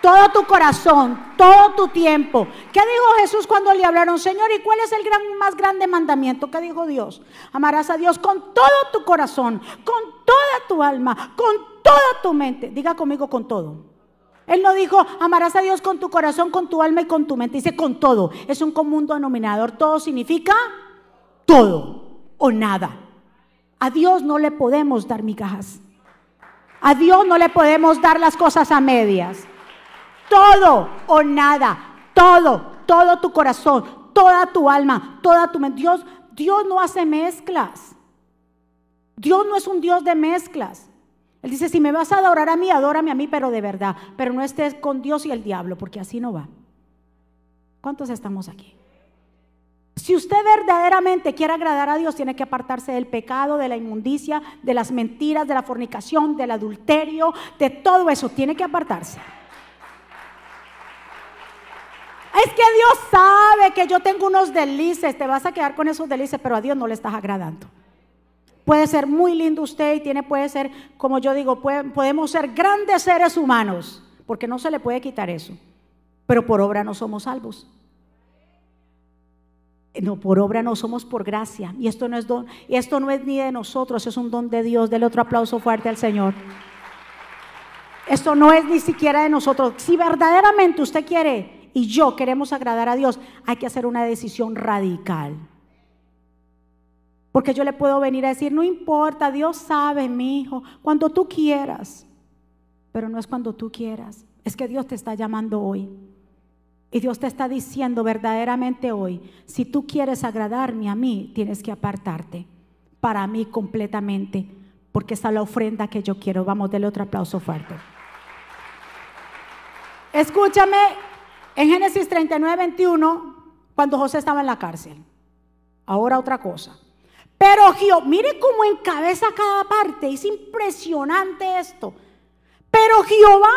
todo tu corazón, todo tu tiempo. ¿Qué dijo Jesús cuando le hablaron, Señor? ¿Y cuál es el más grande mandamiento? ¿Qué dijo Dios? Amarás a Dios con todo tu corazón, con toda tu alma, con toda tu mente. Diga conmigo con todo. Él no dijo, amarás a Dios con tu corazón, con tu alma y con tu mente. Dice con todo. Es un común denominador. Todo significa todo o nada. A Dios no le podemos dar migajas. A Dios no le podemos dar las cosas a medias todo o nada, todo, todo tu corazón, toda tu alma, toda tu mente. Dios, Dios no hace mezclas. Dios no es un Dios de mezclas. Él dice, si me vas a adorar a mí, adórame a mí, pero de verdad. Pero no estés con Dios y el diablo, porque así no va. ¿Cuántos estamos aquí? Si usted verdaderamente quiere agradar a Dios, tiene que apartarse del pecado, de la inmundicia, de las mentiras, de la fornicación, del adulterio, de todo eso. Tiene que apartarse. Es que Dios sabe que yo tengo unos delices, te vas a quedar con esos delices, pero a Dios no le estás agradando. Puede ser muy lindo usted y tiene, puede ser, como yo digo, podemos ser grandes seres humanos, porque no se le puede quitar eso. Pero por obra no somos salvos. No, por obra no somos por gracia. Y esto no es don, y esto no es ni de nosotros, es un don de Dios. Dele otro aplauso fuerte al Señor. Esto no es ni siquiera de nosotros. Si verdaderamente usted quiere y yo queremos agradar a Dios, hay que hacer una decisión radical. Porque yo le puedo venir a decir, no importa, Dios sabe, mi hijo, cuando tú quieras. Pero no es cuando tú quieras, es que Dios te está llamando hoy. Y Dios te está diciendo verdaderamente hoy, si tú quieres agradarme a mí, tienes que apartarte para mí completamente, porque esa es la ofrenda que yo quiero. Vamos, dele otro aplauso fuerte. Escúchame, en Génesis 39, 21, cuando José estaba en la cárcel. Ahora otra cosa. Pero Jehová, mire cómo encabeza cada parte, es impresionante esto. Pero Jehová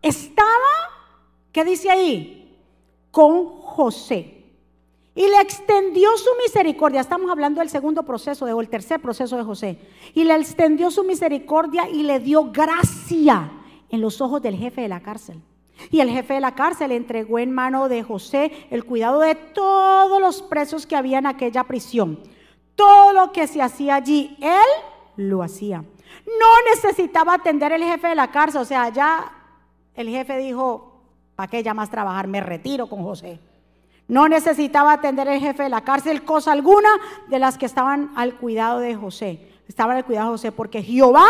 estaba, ¿qué dice ahí? Con José. Y le extendió su misericordia. Estamos hablando del segundo proceso, o el tercer proceso de José. Y le extendió su misericordia y le dio gracia en los ojos del jefe de la cárcel. Y el jefe de la cárcel entregó en mano de José el cuidado de todos los presos que había en aquella prisión. Todo lo que se hacía allí, él lo hacía. No necesitaba atender el jefe de la cárcel. O sea, ya el jefe dijo, ¿para qué llamas trabajar? Me retiro con José. No necesitaba atender el jefe de la cárcel cosa alguna de las que estaban al cuidado de José. Estaban al cuidado de José porque Jehová,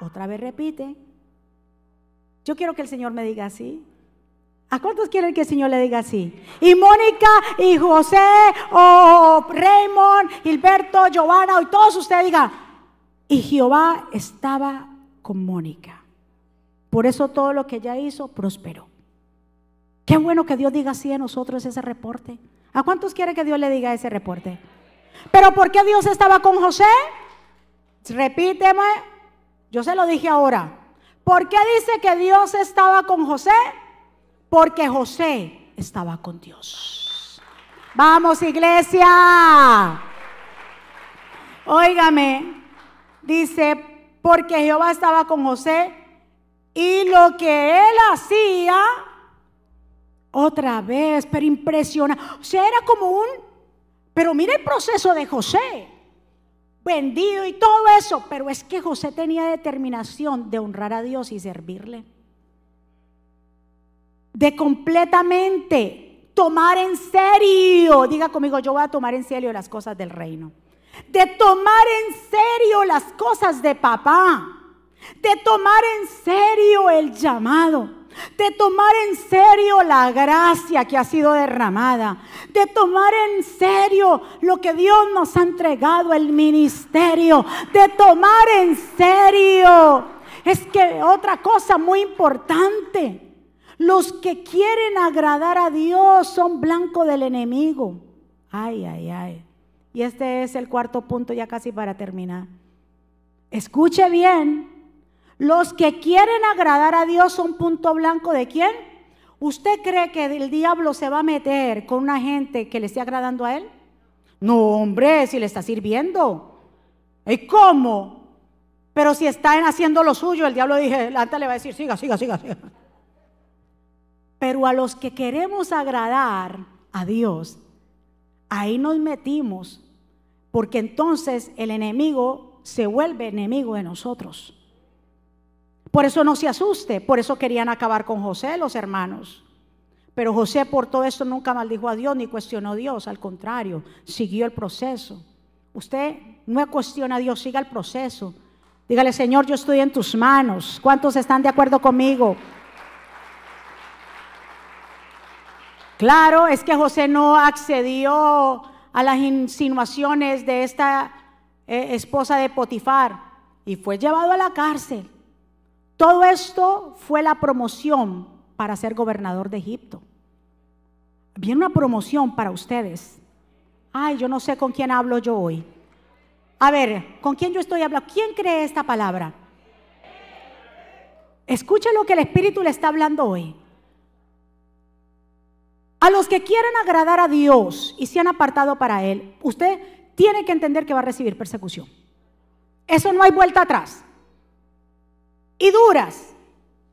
otra vez repite, yo quiero que el Señor me diga así. ¿A cuántos quieren que el Señor le diga así? Y Mónica, y José, o Raymond, Gilberto, Giovanna, y todos ustedes digan, y Jehová estaba con Mónica. Por eso todo lo que ella hizo prosperó. Qué bueno que Dios diga así a nosotros ese reporte. ¿A cuántos quiere que Dios le diga ese reporte? Pero ¿por qué Dios estaba con José? Repíteme, yo se lo dije ahora. ¿Por qué dice que Dios estaba con José? Porque José estaba con Dios. Vamos, iglesia. Óigame, dice, porque Jehová estaba con José y lo que él hacía, otra vez, pero impresiona. O sea, era como un, pero mira el proceso de José vendido y todo eso, pero es que José tenía determinación de honrar a Dios y servirle. De completamente tomar en serio, diga conmigo, yo voy a tomar en serio las cosas del reino. De tomar en serio las cosas de papá. De tomar en serio el llamado de tomar en serio la gracia que ha sido derramada, de tomar en serio lo que Dios nos ha entregado, el ministerio, de tomar en serio. Es que otra cosa muy importante, los que quieren agradar a Dios son blanco del enemigo. Ay, ay, ay. Y este es el cuarto punto ya casi para terminar. Escuche bien, los que quieren agradar a Dios son punto blanco de quién? ¿Usted cree que el diablo se va a meter con una gente que le esté agradando a él? No, hombre, si le está sirviendo. ¿Y cómo? Pero si están haciendo lo suyo, el diablo dije, antes le va a decir, siga, siga, siga, siga. Pero a los que queremos agradar a Dios, ahí nos metimos, porque entonces el enemigo se vuelve enemigo de nosotros. Por eso no se asuste, por eso querían acabar con José los hermanos. Pero José por todo esto nunca maldijo a Dios ni cuestionó a Dios, al contrario, siguió el proceso. Usted no cuestiona a Dios, siga el proceso. Dígale, Señor, yo estoy en tus manos. ¿Cuántos están de acuerdo conmigo? Claro, es que José no accedió a las insinuaciones de esta eh, esposa de Potifar y fue llevado a la cárcel. Todo esto fue la promoción para ser gobernador de Egipto. Viene una promoción para ustedes. Ay, yo no sé con quién hablo yo hoy. A ver, ¿con quién yo estoy hablando? ¿Quién cree esta palabra? Escuche lo que el Espíritu le está hablando hoy. A los que quieren agradar a Dios y se han apartado para Él, usted tiene que entender que va a recibir persecución. Eso no hay vuelta atrás y duras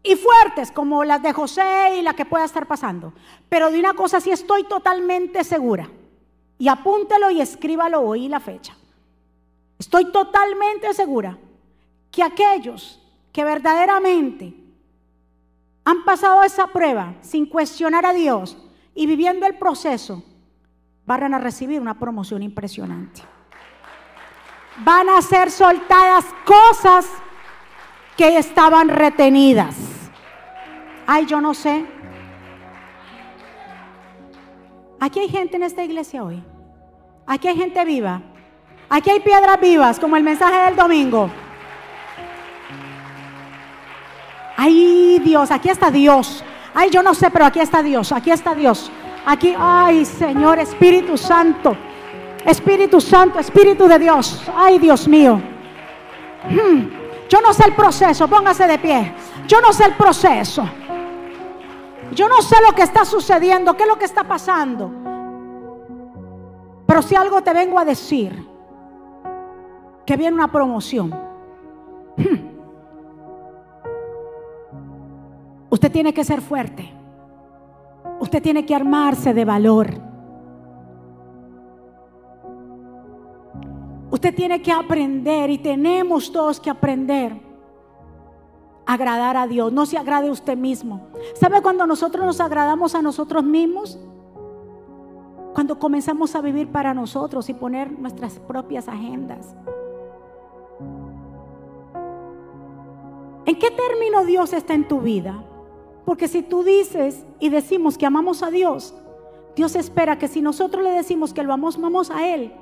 y fuertes como las de José y la que pueda estar pasando. Pero de una cosa sí estoy totalmente segura. Y apúntelo y escríbalo hoy la fecha. Estoy totalmente segura que aquellos que verdaderamente han pasado esa prueba sin cuestionar a Dios y viviendo el proceso, van a recibir una promoción impresionante. Van a ser soltadas cosas que estaban retenidas. Ay, yo no sé. Aquí hay gente en esta iglesia hoy. Aquí hay gente viva. Aquí hay piedras vivas, como el mensaje del domingo. Ay, Dios, aquí está Dios. Ay, yo no sé, pero aquí está Dios. Aquí está Dios. Aquí, ay, Señor, Espíritu Santo. Espíritu Santo, Espíritu de Dios. Ay, Dios mío. Hmm. Yo no sé el proceso, póngase de pie. Yo no sé el proceso. Yo no sé lo que está sucediendo, qué es lo que está pasando. Pero si algo te vengo a decir, que viene una promoción. Hmm. Usted tiene que ser fuerte. Usted tiene que armarse de valor. Usted tiene que aprender y tenemos todos que aprender a agradar a Dios. No se agrade usted mismo. ¿Sabe cuando nosotros nos agradamos a nosotros mismos? Cuando comenzamos a vivir para nosotros y poner nuestras propias agendas. ¿En qué término Dios está en tu vida? Porque si tú dices y decimos que amamos a Dios, Dios espera que si nosotros le decimos que lo amamos a Él,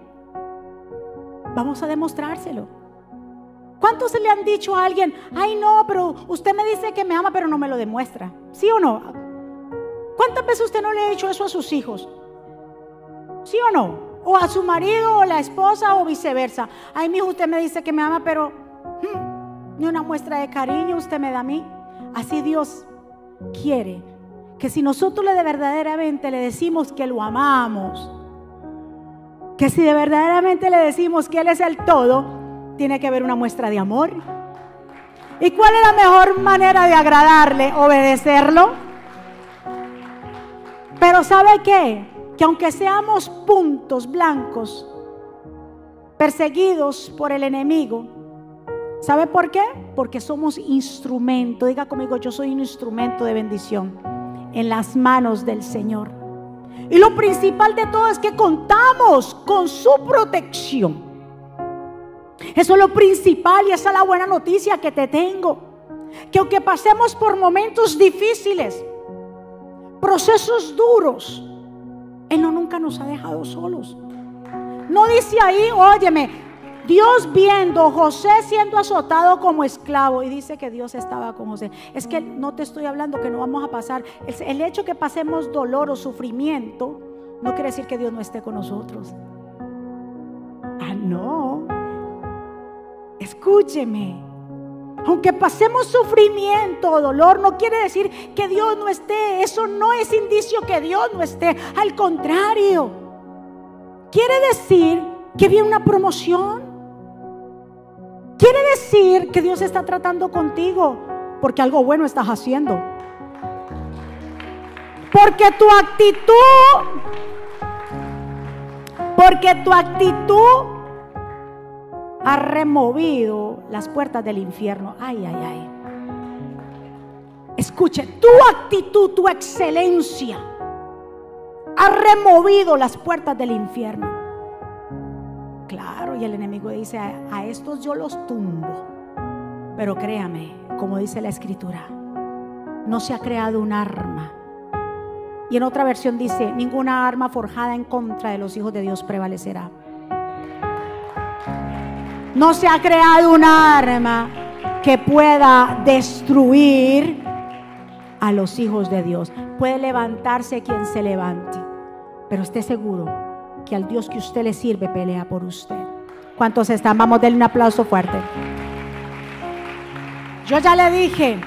Vamos a demostrárselo. ¿Cuántos le han dicho a alguien, ay no, pero usted me dice que me ama, pero no me lo demuestra? ¿Sí o no? ¿Cuántas veces usted no le ha dicho eso a sus hijos? ¿Sí o no? O a su marido o la esposa o viceversa. Ay, mi hijo, usted me dice que me ama, pero hmm, ni una muestra de cariño usted me da a mí. Así Dios quiere que si nosotros le de verdaderamente le decimos que lo amamos, que si de verdaderamente le decimos que Él es el todo, tiene que haber una muestra de amor. ¿Y cuál es la mejor manera de agradarle? Obedecerlo. Pero ¿sabe qué? Que aunque seamos puntos blancos, perseguidos por el enemigo, ¿sabe por qué? Porque somos instrumento. Diga conmigo, yo soy un instrumento de bendición en las manos del Señor. Y lo principal de todo es que contamos con su protección. Eso es lo principal y esa es la buena noticia que te tengo. Que aunque pasemos por momentos difíciles, procesos duros, Él no nunca nos ha dejado solos. No dice ahí, óyeme, Dios viendo José siendo azotado como esclavo y dice que Dios estaba con José. Es que no te estoy hablando que no vamos a pasar. El, hecho que pasemos dolor o sufrimiento no quiere decir que Dios no esté con nosotros. Ah, no. Escúcheme. Aunque pasemos sufrimiento o dolor, no quiere decir que Dios no esté. Eso no es indicio que Dios no esté. Al contrario, quiere decir que viene una promoción. Quiere decir que Dios está tratando contigo porque algo bueno estás haciendo. Porque tu actitud, porque tu actitud ha removido las puertas del infierno. Ay, ay, ay. Escuche, tu actitud, tu excelencia ha removido las puertas del infierno. Claro, y el enemigo dice, a, estos yo los tumbo. Pero créame, como dice la escritura, no se ha creado un arma. Y en otra versión dice, ninguna arma forjada en contra de los hijos de Dios prevalecerá. No se ha creado un arma que pueda destruir a los hijos de Dios. Puede levantarse quien se levante, pero esté seguro que al Dios que usted le sirve pelea por usted. ¿Cuántos están? Vamos a darle un aplauso fuerte. Yo ya le dije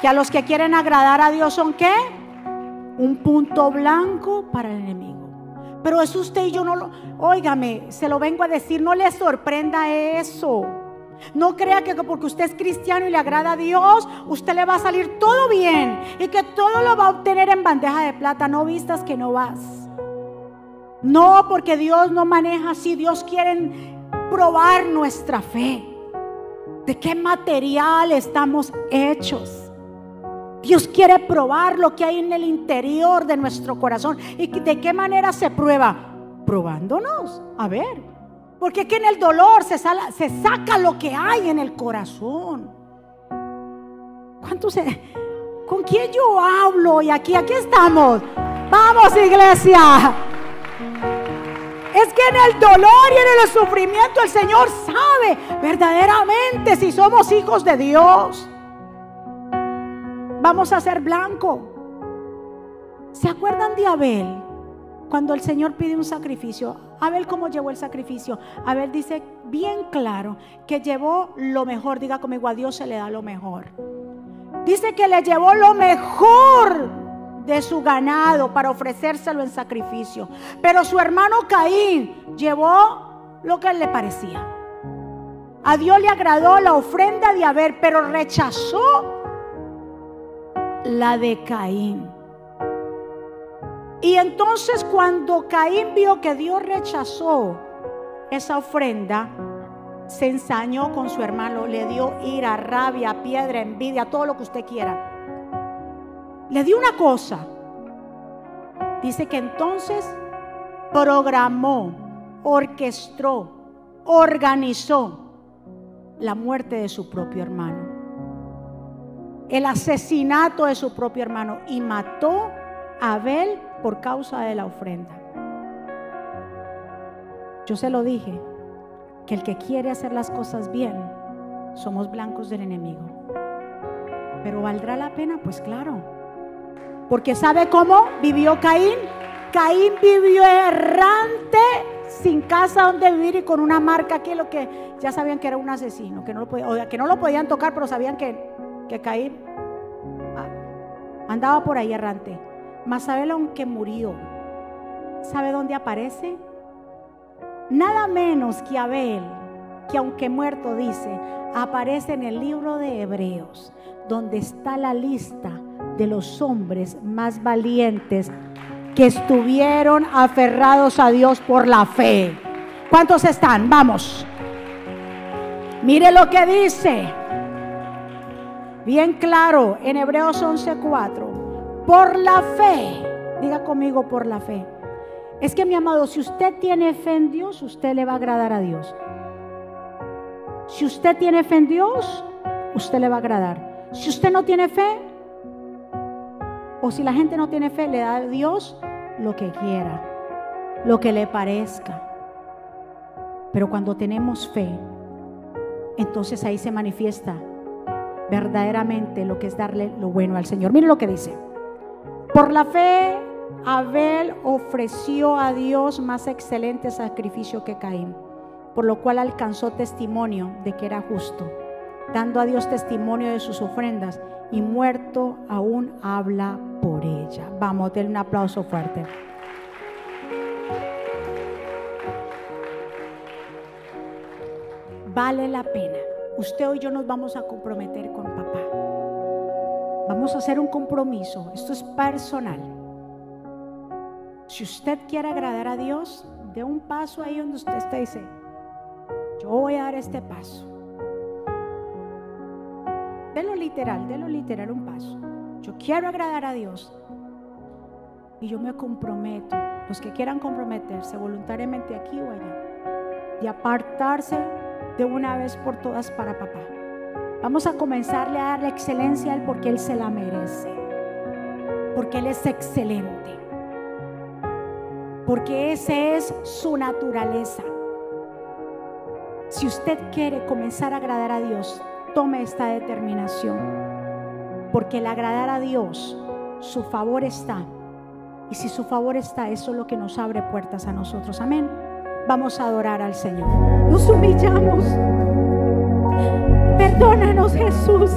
que a los que quieren agradar a Dios son qué? Un punto blanco para el enemigo. Pero es usted y yo no lo, óigame, se lo vengo a decir, no le sorprenda eso. No crea que porque usted es cristiano y le agrada a Dios, usted le va a salir todo bien y que todo lo va a obtener en bandeja de plata. No vistas que no vas. No, porque Dios no maneja así. Dios quiere probar nuestra fe. ¿De qué material estamos hechos? Dios quiere probar lo que hay en el interior de nuestro corazón. ¿Y de qué manera se prueba? Probándonos. A ver. Porque aquí en el dolor se, se saca lo que hay en el corazón. ¿Cuántos? ¿Con quién yo hablo? Y aquí, aquí estamos. Vamos, iglesia. Es que en el dolor y en el sufrimiento el Señor sabe verdaderamente si somos hijos de Dios vamos a ser blanco. ¿Se acuerdan de Abel? Cuando el Señor pide un sacrificio, Abel cómo llevó el sacrificio. Abel dice bien claro que llevó lo mejor. Diga conmigo, a Dios se le da lo mejor. Dice que le llevó lo mejor de su ganado para ofrecérselo en sacrificio. Pero su hermano Caín llevó lo que le parecía. A Dios le agradó la ofrenda de Abel, pero rechazó la de Caín. Y entonces cuando Caín vio que Dios rechazó esa ofrenda, se ensañó con su hermano, le dio ira, rabia, piedra, envidia, todo lo que usted quiera. Le dio una cosa. Dice que entonces programó, orquestó, organizó la muerte de su propio hermano el asesinato de su propio hermano y mató a Abel por causa de la ofrenda. Yo se lo dije, que el que quiere hacer las cosas bien, somos blancos del enemigo. Pero ¿valdrá la pena? Pues claro. Porque ¿sabe cómo vivió Caín? Caín vivió errante, sin casa donde vivir y con una marca aquí, lo que ya sabían que era un asesino, que no lo, que no lo podían tocar, pero sabían que, que Caín ah, andaba por ahí errante. Mas Abel, aunque murió, ¿sabe dónde aparece? Nada menos que Abel, que aunque muerto dice, aparece en el libro de Hebreos, donde está la lista de los hombres más valientes que estuvieron aferrados a Dios por la fe. ¿Cuántos están? Vamos. Mire lo que dice. Bien claro en Hebreos 11:4. Por la fe. Diga conmigo por la fe. Es que mi amado, si usted tiene fe en Dios, usted le va a agradar a Dios. Si usted tiene fe en Dios, usted le va a agradar. Si usted no tiene fe, o si la gente no tiene fe, le da a Dios lo que quiera, lo que le parezca. Pero cuando tenemos fe, entonces ahí se manifiesta verdaderamente lo que es darle lo bueno al Señor. Mire lo que dice. Por la fe, Abel ofreció a Dios más excelente sacrificio que Caín, por lo cual alcanzó testimonio de que era justo, dando a Dios testimonio de sus ofrendas y muerto aún habla por ella. Vamos, denle un aplauso fuerte. Vale la pena. Usted y yo nos vamos a comprometer con papá. Vamos a hacer un compromiso. Esto es personal. Si usted quiere agradar a Dios, dé un paso ahí donde usted está y dice, yo voy a dar este paso. lo literal, lo literal un paso. Yo quiero agradar a Dios. Y yo me comprometo, los que quieran comprometerse voluntariamente aquí o allá, de apartarse de una vez por todas para papá. Vamos a comenzarle a dar la excelencia a Él porque Él se la merece. Porque Él es excelente. Porque esa es su naturaleza. Si usted quiere comenzar a agradar a Dios, tome esta determinación. Porque el agradar a Dios, su favor está. Y si su favor está, eso es lo que nos abre puertas a nosotros. Amén. Vamos a adorar al Señor. Nos humillamos. Perdónanos, Jesús.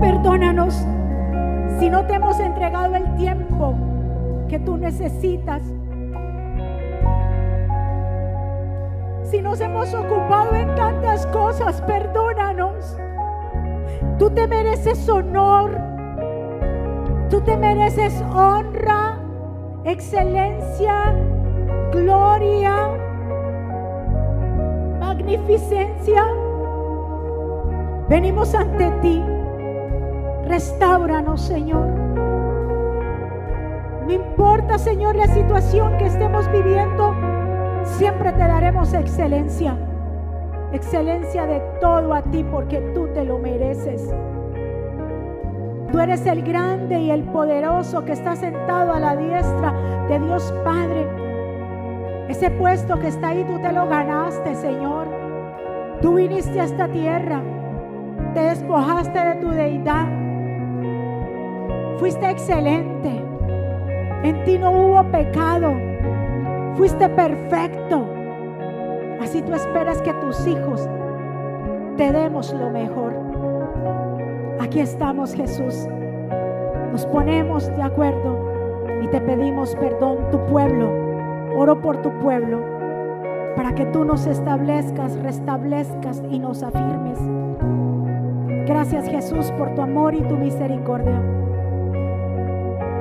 Perdónanos si no te hemos entregado el tiempo que tú necesitas. Si nos hemos ocupado en tantas cosas, perdónanos. Tú te mereces honor. Tú te mereces honra, excelencia, gloria, magnificencia. Venimos ante ti. Restauranos, Señor. No importa, Señor, la situación que estemos viviendo, siempre te daremos excelencia excelencia de todo a ti porque tú te lo mereces. Tú eres el grande y el poderoso que está sentado a la diestra de Dios Padre. Ese puesto que está ahí, tú te lo ganaste, Señor. Tú viniste a esta tierra, te despojaste de tu deidad. Fuiste excelente. En ti no hubo pecado. Fuiste perfecto. Así tú esperas que tus hijos te demos lo mejor. Aquí estamos, Jesús. Nos ponemos de acuerdo y te pedimos perdón, tu pueblo. Oro por tu pueblo para que tú nos establezcas, restablezcas y nos afirmes. Gracias Jesús por tu amor y tu misericordia.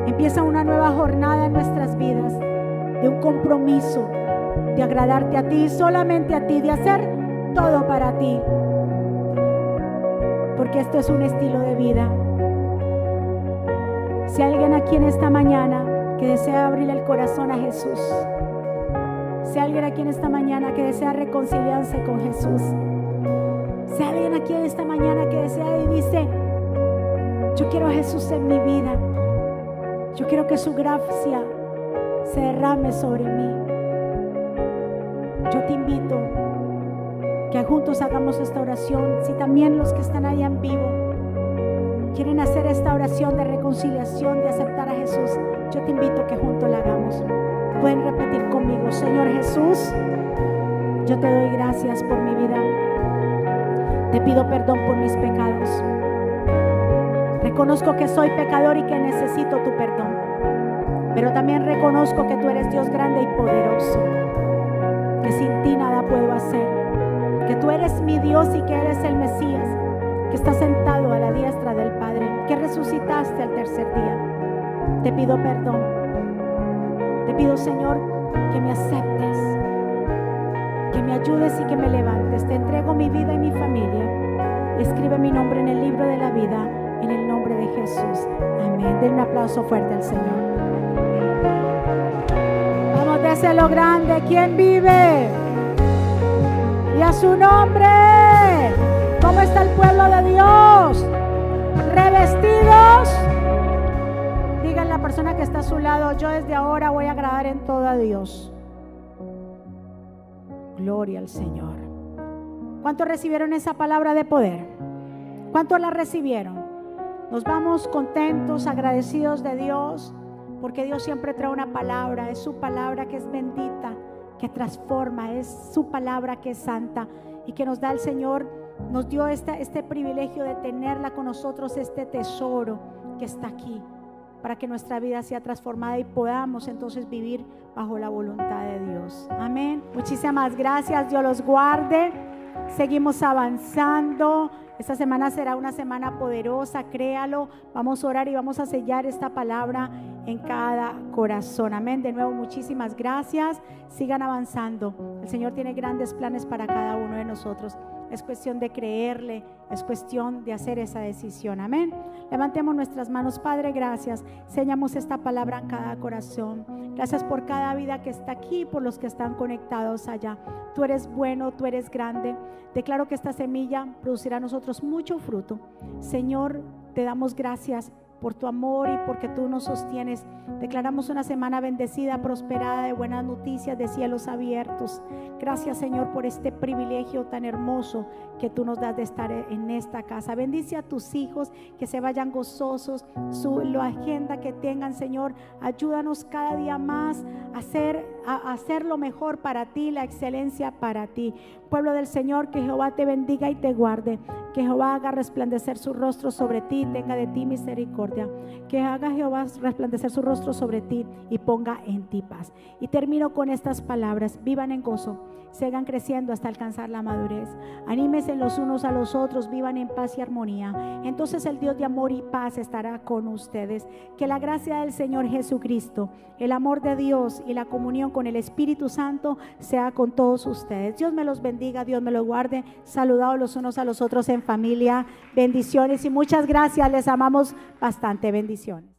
Empieza una nueva jornada en nuestras vidas de un compromiso de agradarte a ti, solamente a ti, de hacer todo para ti. Porque esto es un estilo de vida. Si alguien aquí en esta mañana que desea abrir el corazón a Jesús, si alguien aquí en esta mañana que desea reconciliarse con Jesús, si alguien aquí en esta mañana que desea y dice, yo quiero a Jesús en mi vida, yo quiero que su gracia se derrame sobre mí yo te invito que juntos hagamos esta oración. Si también los que están allá en vivo quieren hacer esta oración de reconciliación, de aceptar a Jesús, yo te invito que juntos la hagamos. Pueden repetir conmigo, Señor Jesús, yo te doy gracias por mi vida. Te pido perdón por mis pecados. Reconozco que soy pecador y que necesito tu perdón. Pero también reconozco que tú eres Dios grande y poderoso. Que sin ti nada puedo hacer. Que tú eres mi Dios y que eres el Mesías. Que está sentado a la diestra del Padre. Que resucitaste al tercer día. Te pido perdón. Te pido, Señor, que me aceptes. Que me ayudes y que me levantes. Te entrego mi vida y mi familia. Escribe mi nombre en el libro de la vida en el nombre de Jesús. Amén. Den un aplauso fuerte al Señor. Vamos, déselo grande. ¿Quién vive? Y a su nombre. ¿Cómo está el pueblo de Dios? Revestidos. Diga la persona que está a su lado, yo desde ahora voy a agradar en todo a Dios. Gloria al Señor. ¿Cuántos recibieron esa palabra de poder? ¿Cuántos la recibieron? Nos vamos contentos, agradecidos de Dios, porque Dios siempre trae una palabra, es su palabra que es bendita, que transforma, es su palabra que es santa y que nos da el Señor, nos dio este, privilegio de tenerla con nosotros, este tesoro que está aquí, para que nuestra vida sea transformada y podamos entonces vivir bajo la voluntad de Dios. Amén. Muchísimas gracias, Dios los guarde. Seguimos avanzando. Esta semana será una semana poderosa, créalo. Vamos a orar y vamos a sellar esta palabra en cada corazón. Amén. De nuevo, muchísimas gracias. Sigan avanzando. El Señor tiene grandes planes para cada uno de nosotros. Es cuestión de creerle, es cuestión de hacer esa decisión. Amén. Levantemos nuestras manos. Padre, gracias. Señamos esta palabra en cada corazón. Gracias por cada vida que está aquí, por los que están conectados allá. Tú eres bueno, tú eres grande. Declaro que esta semilla producirá a nosotros mucho fruto. Señor, te damos gracias por tu amor y porque tú nos sostienes. Declaramos una semana bendecida, prosperada, de buenas noticias, de cielos abiertos. Gracias Señor por este privilegio tan hermoso que tú nos das de estar en esta casa. Bendice a tus hijos que se vayan gozosos, su la agenda que tengan Señor. Ayúdanos cada día más a hacer, a hacer lo mejor para ti, la excelencia para ti. Pueblo del Señor, que Jehová te bendiga y te guarde. Que Jehová haga resplandecer su rostro sobre ti y tenga de ti misericordia. Que haga Jehová resplandecer su rostro sobre ti y ponga en ti paz. Y termino con estas palabras. Vivan en gozo sigan creciendo hasta alcanzar la madurez. Anímense los unos a los otros, vivan en paz y armonía. Entonces el Dios de amor y paz estará con ustedes. Que la gracia del Señor Jesucristo, el amor de Dios y la comunión con el Espíritu Santo sea con todos ustedes. Dios me los bendiga, Dios me los guarde. Saludados los unos a los otros en familia. Bendiciones y muchas gracias. Les amamos bastante. Bendiciones.